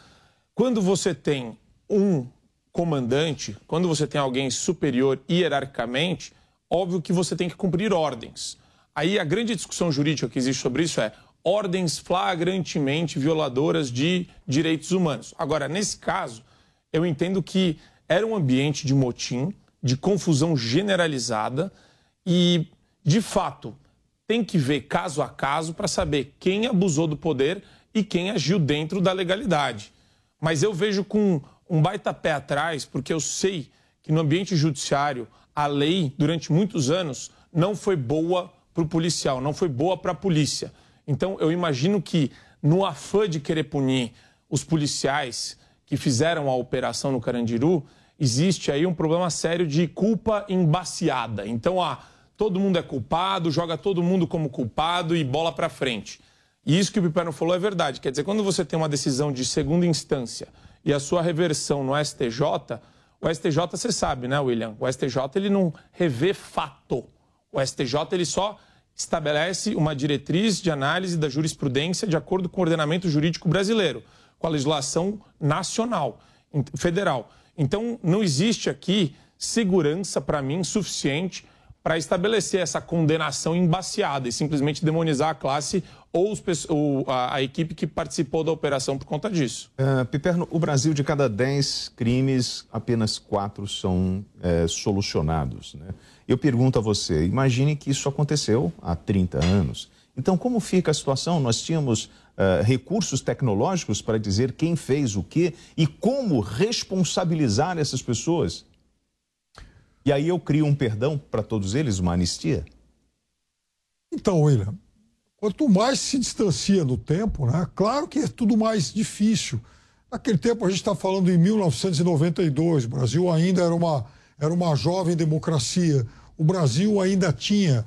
Quando você tem um comandante, quando você tem alguém superior hierarquicamente, óbvio que você tem que cumprir ordens. Aí a grande discussão jurídica que existe sobre isso é ordens flagrantemente violadoras de direitos humanos. Agora, nesse caso, eu entendo que era um ambiente de motim, de confusão generalizada e, de fato, tem que ver caso a caso para saber quem abusou do poder e quem agiu dentro da legalidade. Mas eu vejo com um baita pé atrás, porque eu sei que no ambiente judiciário a lei, durante muitos anos, não foi boa para o policial, não foi boa para a polícia. Então, eu imagino que, no afã de querer punir os policiais que fizeram a operação no Carandiru, existe aí um problema sério de culpa embaciada. Então, ah, todo mundo é culpado, joga todo mundo como culpado e bola para frente. E isso que o Piperno falou é verdade. Quer dizer, quando você tem uma decisão de segunda instância e a sua reversão no STJ, o STJ, você sabe, né, William? O STJ ele não revê fato. O STJ ele só estabelece uma diretriz de análise da jurisprudência de acordo com o ordenamento jurídico brasileiro, com a legislação nacional, federal. Então, não existe aqui segurança, para mim, suficiente para estabelecer essa condenação embaciada e simplesmente demonizar a classe ou, os, ou a, a, equipe que participou da operação por conta disso. Uh, Piperno, o Brasil, de cada 10 crimes, apenas quatro são é, solucionados. Né? Eu pergunto a você, imagine que isso aconteceu há 30 anos. Então, como fica a situação? Nós tínhamos uh, recursos tecnológicos para dizer quem fez o quê e como responsabilizar essas pessoas? E aí eu crio um perdão para todos eles, uma anistia? Então, William, quanto mais se distancia no tempo, né, claro que é tudo mais difícil. Naquele tempo, a gente está falando em 1992, o Brasil ainda era uma, era uma jovem democracia. O Brasil ainda tinha,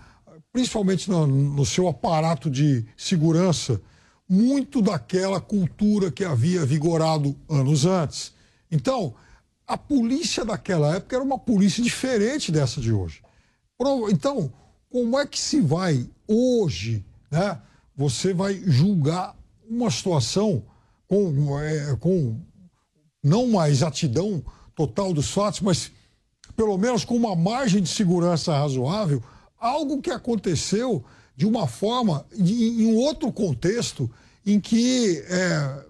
principalmente no, no seu aparato de segurança, muito daquela cultura que havia vigorado anos antes. Então, a polícia daquela época era uma polícia diferente dessa de hoje. Então, como é que se vai hoje, né? Você vai julgar uma situação com, é, com não uma exatidão total dos fatos, mas pelo menos com uma margem de segurança razoável, algo que aconteceu de uma forma, em, em outro contexto, em que é,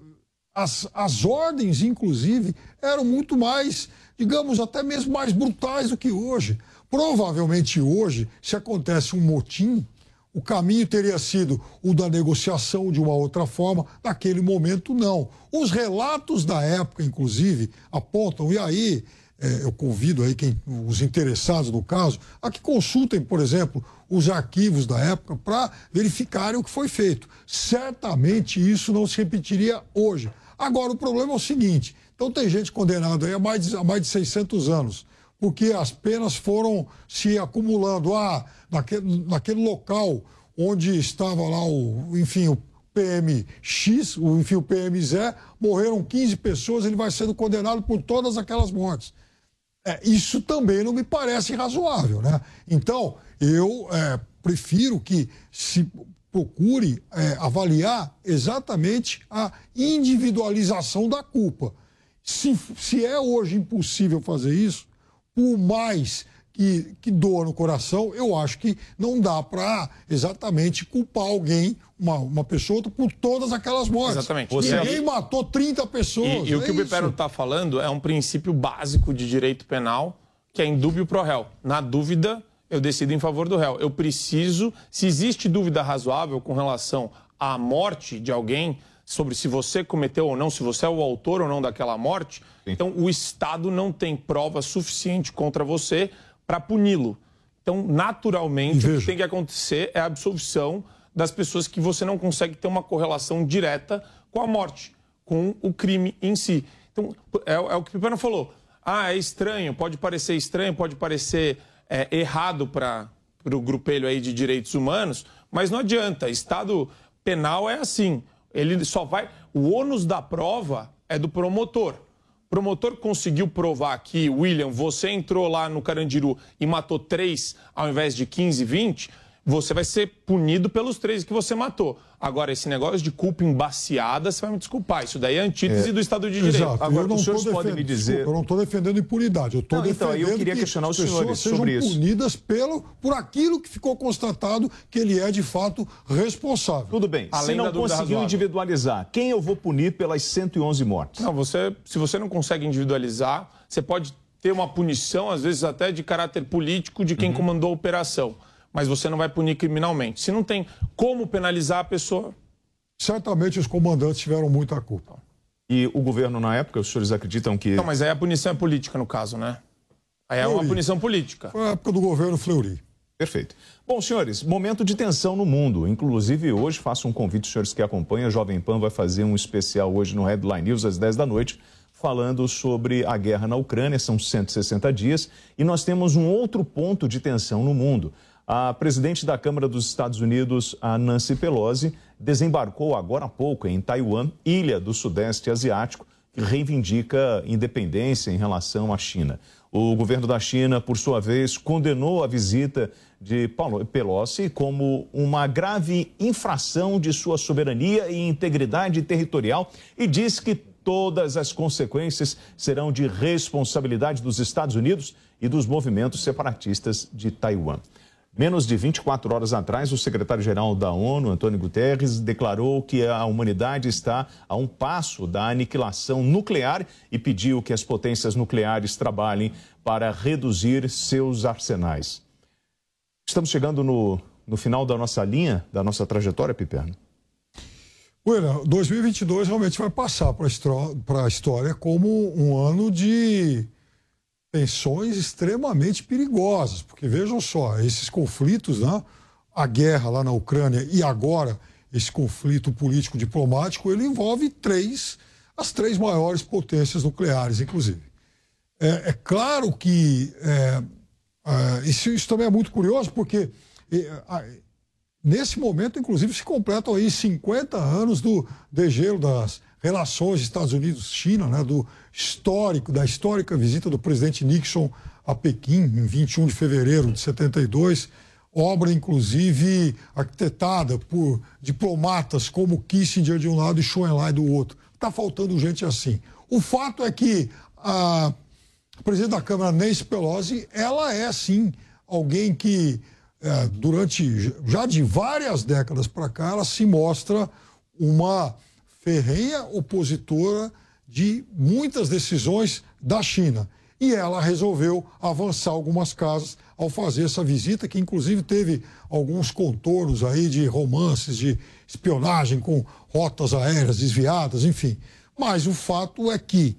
as, as ordens, inclusive, eram muito mais, digamos, até mesmo mais brutais do que hoje. Provavelmente hoje, se acontece um motim, o caminho teria sido o da negociação de uma outra forma, naquele momento não. Os relatos da época, inclusive, apontam, e aí é, eu convido aí quem, os interessados no caso a que consultem, por exemplo, os arquivos da época para verificarem o que foi feito. Certamente isso não se repetiria hoje. Agora, o problema é o seguinte: então tem gente condenada aí há mais de, há mais de 600 anos, porque as penas foram se acumulando. Ah, naquele, naquele local onde estava lá o, enfim, o PMX, o, enfim, o PMZ, morreram 15 pessoas, ele vai sendo condenado por todas aquelas mortes. É, isso também não me parece razoável, né? Então, eu é, prefiro que se procure é, avaliar exatamente a individualização da culpa. Se, se é hoje impossível fazer isso, por mais que, que doa no coração, eu acho que não dá para exatamente culpar alguém, uma, uma pessoa, por todas aquelas mortes. Exatamente. Você Ninguém matou 30 pessoas. E, e o que é o Bipero está falando é um princípio básico de direito penal, que é indúbio pro réu. Na dúvida, eu decido em favor do réu. Eu preciso, se existe dúvida razoável com relação a morte de alguém, sobre se você cometeu ou não, se você é o autor ou não daquela morte, então o Estado não tem prova suficiente contra você para puni-lo. Então, naturalmente, o que tem que acontecer é a absolvição das pessoas que você não consegue ter uma correlação direta com a morte, com o crime em si. Então, é, é o que o Pipano falou. Ah, é estranho, pode parecer estranho, pode parecer é, errado para o grupelho aí de direitos humanos, mas não adianta. Estado penal é assim. Ele só vai. O ônus da prova é do promotor. Promotor conseguiu provar que, William, você entrou lá no Carandiru e matou três ao invés de 15, 20 você vai ser punido pelos três que você matou. Agora, esse negócio de culpa embaciada, você vai me desculpar. Isso daí é antítese é, do Estado de Direito. Exato. Agora, eu não os senhores podem me dizer... eu não estou defendendo impunidade. Eu estou defendendo então, eu queria que questionar os senhores pessoas sobre sejam isso. punidas pelo, por aquilo que ficou constatado que ele é, de fato, responsável. Tudo bem. Além se não conseguiu individualizar, quem eu vou punir pelas 111 mortes? Não, você, se você não consegue individualizar, você pode ter uma punição, às vezes até de caráter político, de Uhum. quem comandou a operação. Mas você não vai punir criminalmente. Se não tem como penalizar a pessoa. Certamente os comandantes tiveram muita culpa. E o governo, na época, os senhores acreditam que. Não, mas aí a punição é política, no caso, né? Aí é uma Fleury. punição política. Foi a época do governo Fleury. Perfeito. Bom, senhores, momento de tensão no mundo. Inclusive, hoje faço um convite, aos senhores que acompanham. A Jovem Pan vai fazer um especial hoje no Headline News, às 10 da noite, falando sobre a guerra na Ucrânia. São 160 dias. E nós temos um outro ponto de tensão no mundo. A presidente da Câmara dos Estados Unidos, a Nancy Pelosi, desembarcou agora há pouco em Taiwan, ilha do Sudeste Asiático, que reivindica independência em relação à China. O governo da China, por sua vez, condenou a visita de Pelosi como uma grave infração de sua soberania e integridade territorial e diz que todas as consequências serão de responsabilidade dos Estados Unidos e dos movimentos separatistas de Taiwan. Menos de 24 horas atrás, o secretário-geral da ONU, Antônio Guterres, declarou que a humanidade está a um passo da aniquilação nuclear e pediu que as potências nucleares trabalhem para reduzir seus arsenais. Estamos chegando no, no final da nossa linha, da nossa trajetória, Piperno. Bueno, 2022 realmente vai passar para a história como um ano de tensões extremamente perigosas, porque vejam só, esses conflitos, né? a guerra lá na Ucrânia e agora esse conflito político diplomático, ele envolve três, as três maiores potências nucleares, inclusive. É, é claro que é, é, isso, isso também é muito curioso, porque nesse momento, inclusive, se completam aí 50 anos do degelo das relações Estados Unidos-China, né, do histórico, da histórica visita do presidente Nixon a Pequim, em 21 de fevereiro de 72, obra, inclusive, arquitetada por diplomatas como Kissinger de um lado e Schoen Enlai do outro. Está faltando gente assim. O fato é que a presidente da Câmara, Nancy Pelosi, ela é, sim, alguém que, é, durante já de várias décadas para cá, ela se mostra uma ferrenha opositora de muitas decisões da China. E ela resolveu avançar algumas casas ao fazer essa visita, que inclusive teve alguns contornos aí de romances, de espionagem com rotas aéreas desviadas, enfim. Mas o fato é que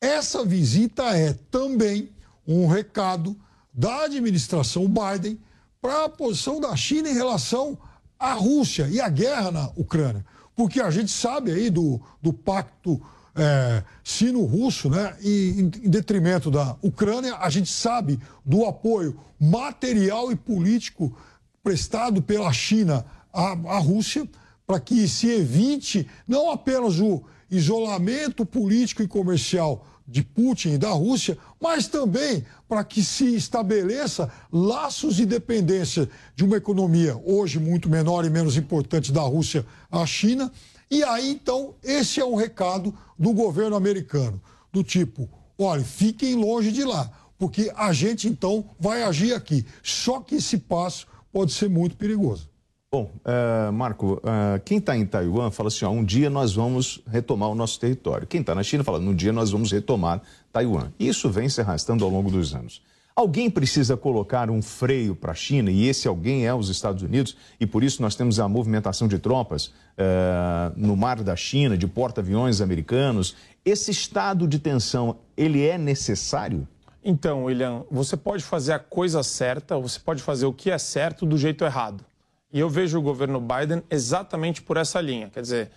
essa visita é também um recado da administração Biden para a posição da China em relação à Rússia e à guerra na Ucrânia. Porque a gente sabe aí do, do pacto é, sino-russo, né? E em, em detrimento da Ucrânia, a gente sabe do apoio material e político prestado pela China à, à Rússia para que se evite não apenas o isolamento político e comercial de Putin e da Rússia, mas também para que se estabeleça laços de dependência de uma economia hoje muito menor e menos importante da Rússia à China. E aí, então, esse é o recado do governo americano, do tipo, olha, fiquem longe de lá, porque a gente, então, vai agir aqui. Só que esse passo pode ser muito perigoso. Bom, eh, Marco, eh, quem está em Taiwan fala assim: ó, um dia nós vamos retomar o nosso território. Quem está na China fala: um dia nós vamos retomar Taiwan. Isso vem se arrastando ao longo dos anos. Alguém precisa colocar um freio para a China, e esse alguém é os Estados Unidos, e por isso nós temos a movimentação de tropas uh, no mar da China, de porta-aviões americanos. Esse estado de tensão, ele é necessário? Então, William, você pode fazer a coisa certa, você pode fazer o que é certo do jeito errado. E eu vejo o governo Biden exatamente por essa linha. Quer dizer,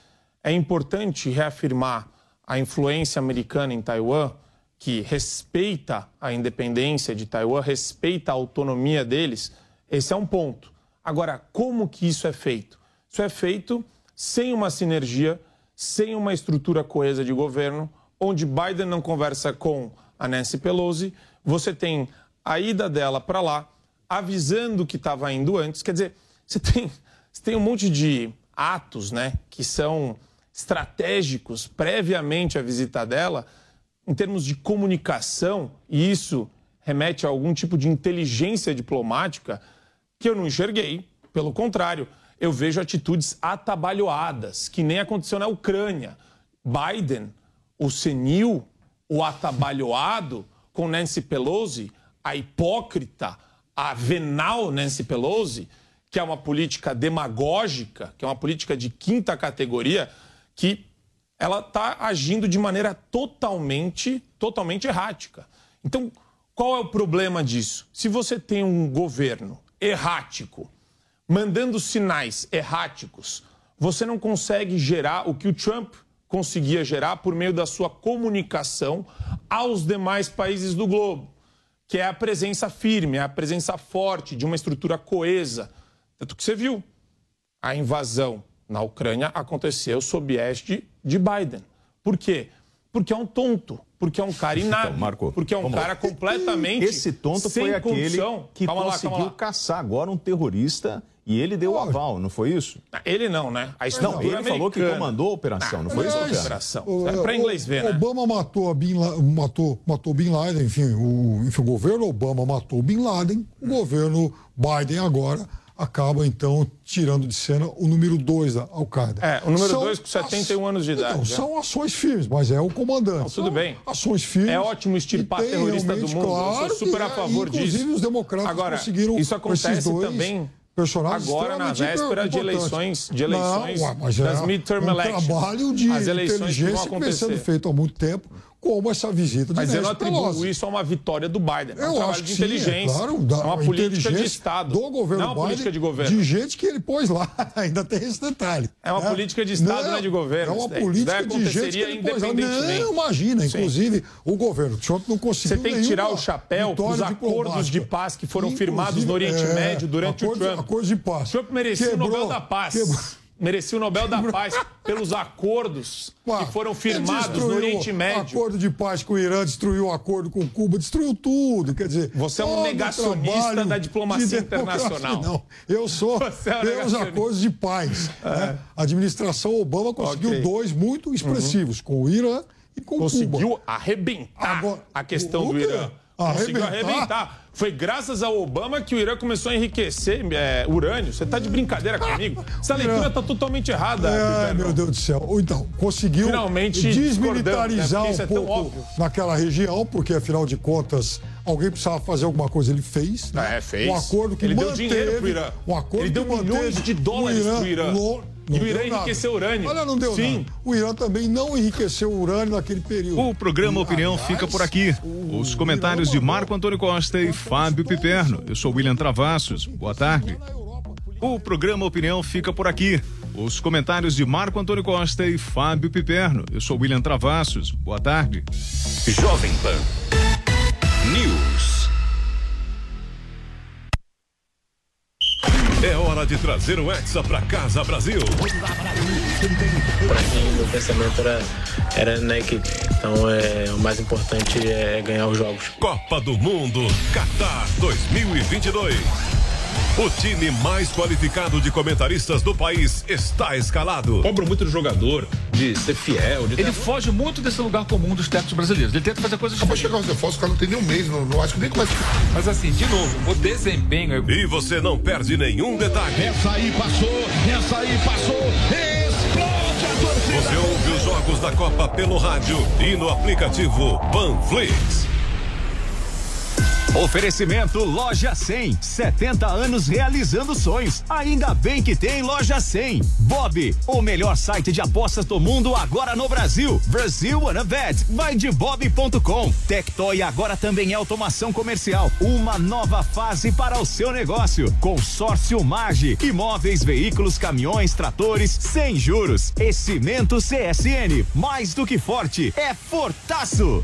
é importante reafirmar a influência americana em Taiwan, que respeita a independência de Taiwan, respeita a autonomia deles, esse é um ponto. Agora, como que isso é feito? Isso é feito sem uma sinergia, sem uma estrutura coesa de governo, onde Biden não conversa com a Nancy Pelosi, você tem a ida dela para lá, avisando que estava indo antes. Quer dizer, você tem, você tem um monte de atos né, que são estratégicos previamente à visita dela em termos de comunicação, e isso remete a algum tipo de inteligência diplomática que eu não enxerguei. Pelo contrário, eu vejo atitudes atabalhoadas, que nem aconteceu na Ucrânia. Biden, o senil, o atabalhoado com Nancy Pelosi, a hipócrita, a venal Nancy Pelosi, que é uma política demagógica, que é uma política de quinta categoria, que ela está agindo de maneira totalmente, totalmente errática. Então, qual é o problema disso? Se você tem um governo errático, mandando sinais erráticos, você não consegue gerar o que o Trump conseguia gerar por meio da sua comunicação aos demais países do globo, que é a presença firme, a presença forte de uma estrutura coesa. Tanto que você viu, a invasão na Ucrânia aconteceu sob égide de Biden. Por quê? Porque é um tonto, porque é um cara inábil, *laughs* então, Marco, porque é um cara completamente Esse tonto foi aquele condição. que calma conseguiu lá, caçar agora um terrorista e ele deu o aval, não foi isso? Ele não, né? A estrutura não, ele americana. falou que comandou a operação, não, não foi isso? Operação. É para inglês ver, né? Obama matou, Bin Laden, matou, matou Bin Laden, enfim o, enfim, o governo Obama matou Bin Laden, o governo Biden agora acaba, então, tirando de cena o número 2 da Al-Qaeda. É, o número 2 com 71 anos de idade. Então, são ações firmes, mas é o comandante. Não, tudo bem. Ações firmes. É ótimo extirpar terrorista do mundo. Claro Eu sou super a é, favor inclusive, disso. Inclusive, os democratas Agora, conseguiram. Isso acontece também Agora, na véspera de eleições, de eleições não, mas das é um elections. trabalho de As eleições inteligência que vem sendo feito há muito tempo como essa visita de Mas eu não atribuo Pelosi. isso a uma vitória do Biden. É um eu acho de sim, inteligência. É, claro, da, é uma política de Estado. Do governo não é uma Biden, política de governo. De gente que ele pôs lá. *laughs* Ainda tem esse detalhe. É uma né? política de Estado, não, é de governo. É uma política de gente que ele pôs lá. Não, imagina. Sim. Inclusive, o governo Trump não conseguiu Você tem que tirar o chapéu para os acordos de paz que foram firmados no Oriente é, Médio durante o Trump. Acordos de paz. Trump merecia o Nobel da Paz. Quebrou merecia o Nobel da Paz pelos acordos que foram firmados no Oriente Médio. Acordo de paz com o Irã, destruiu o acordo com Cuba, destruiu tudo. Quer dizer, você é um negacionista da diplomacia internacional. Não, eu sou *laughs* é pelos acordos de paz. É. Né? A administração Obama conseguiu okay. dois muito expressivos, uhum. com o Irã e com conseguiu Cuba. Conseguiu arrebentar Agora, a questão do Irã. Conseguiu arrebentar. Foi graças ao Obama que o Irã começou a enriquecer é, urânio. Você está de brincadeira comigo? Essa leitura está totalmente errada. É, meu Deus do céu. Então, conseguiu Finalmente desmilitarizar né? um é pouco naquela região, porque afinal de contas alguém precisava fazer alguma coisa, ele fez. Né? É, fez. Um acordo que ele manteve, deu dinheiro pro Irã. Um acordo ele deu milhões de dólares para o Irã. E o Irã enriqueceu urânio. Olha, não deu Sim. nada. O Irã também não enriqueceu urânio naquele período. O programa Opinião Aliás, fica por aqui. Os comentários de Marco Antônio Costa e Fábio Piperno. Eu sou William Travassos. Boa tarde. O programa Opinião fica por aqui. Os comentários de Marco Antônio Costa e Fábio Piperno. Eu sou William Travassos. Boa tarde. Jovem Pan News. Hora de trazer o Hexa pra casa, Brasil. Pra mim, meu pensamento era, era na equipe. Então, é, o mais importante é ganhar os jogos. Copa do Mundo, Qatar 2022. O time mais qualificado de comentaristas do país está escalado. Cobram muito do jogador, de ser fiel. De ele ter... foge muito desse lugar comum dos técnicos brasileiros. Ele tenta fazer coisas Acabou de chegar os reforços, o cara não tem nem um mês, não, não acho que nem começa. Mas assim, de novo, o desempenho. E você não perde nenhum detalhe. Essa aí passou, essa aí passou, explode a torcida. Você ouve os jogos da Copa pelo rádio e no aplicativo Panflix. Oferecimento Loja 100, 70 anos realizando sonhos. Ainda bem que tem Loja 100. Bob, o melhor site de apostas do mundo agora no Brasil. Brasil Wanna Bet. Vai de bob.com. Tectoy agora também é automação comercial. Uma nova fase para o seu negócio. Consórcio Mage. Imóveis, veículos, caminhões, tratores, sem juros. E cimento CSN. Mais do que forte, é fortaço.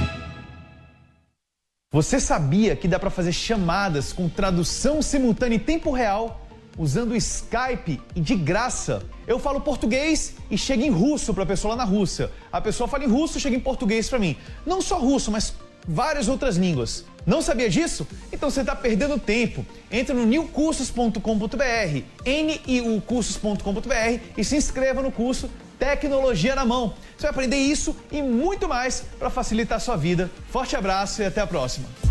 Você sabia que dá para fazer chamadas com tradução simultânea em tempo real usando o Skype e de graça? Eu falo português e chega em russo para a pessoa lá na Rússia. A pessoa fala em russo e chega em português para mim. Não só russo, mas várias outras línguas. Não sabia disso? Então você está perdendo tempo. Entre no newcursos.com.br, niucursos.com.br e se inscreva no curso Tecnologia na Mão. Você vai aprender isso e muito mais para facilitar a sua vida. Forte abraço e até a próxima.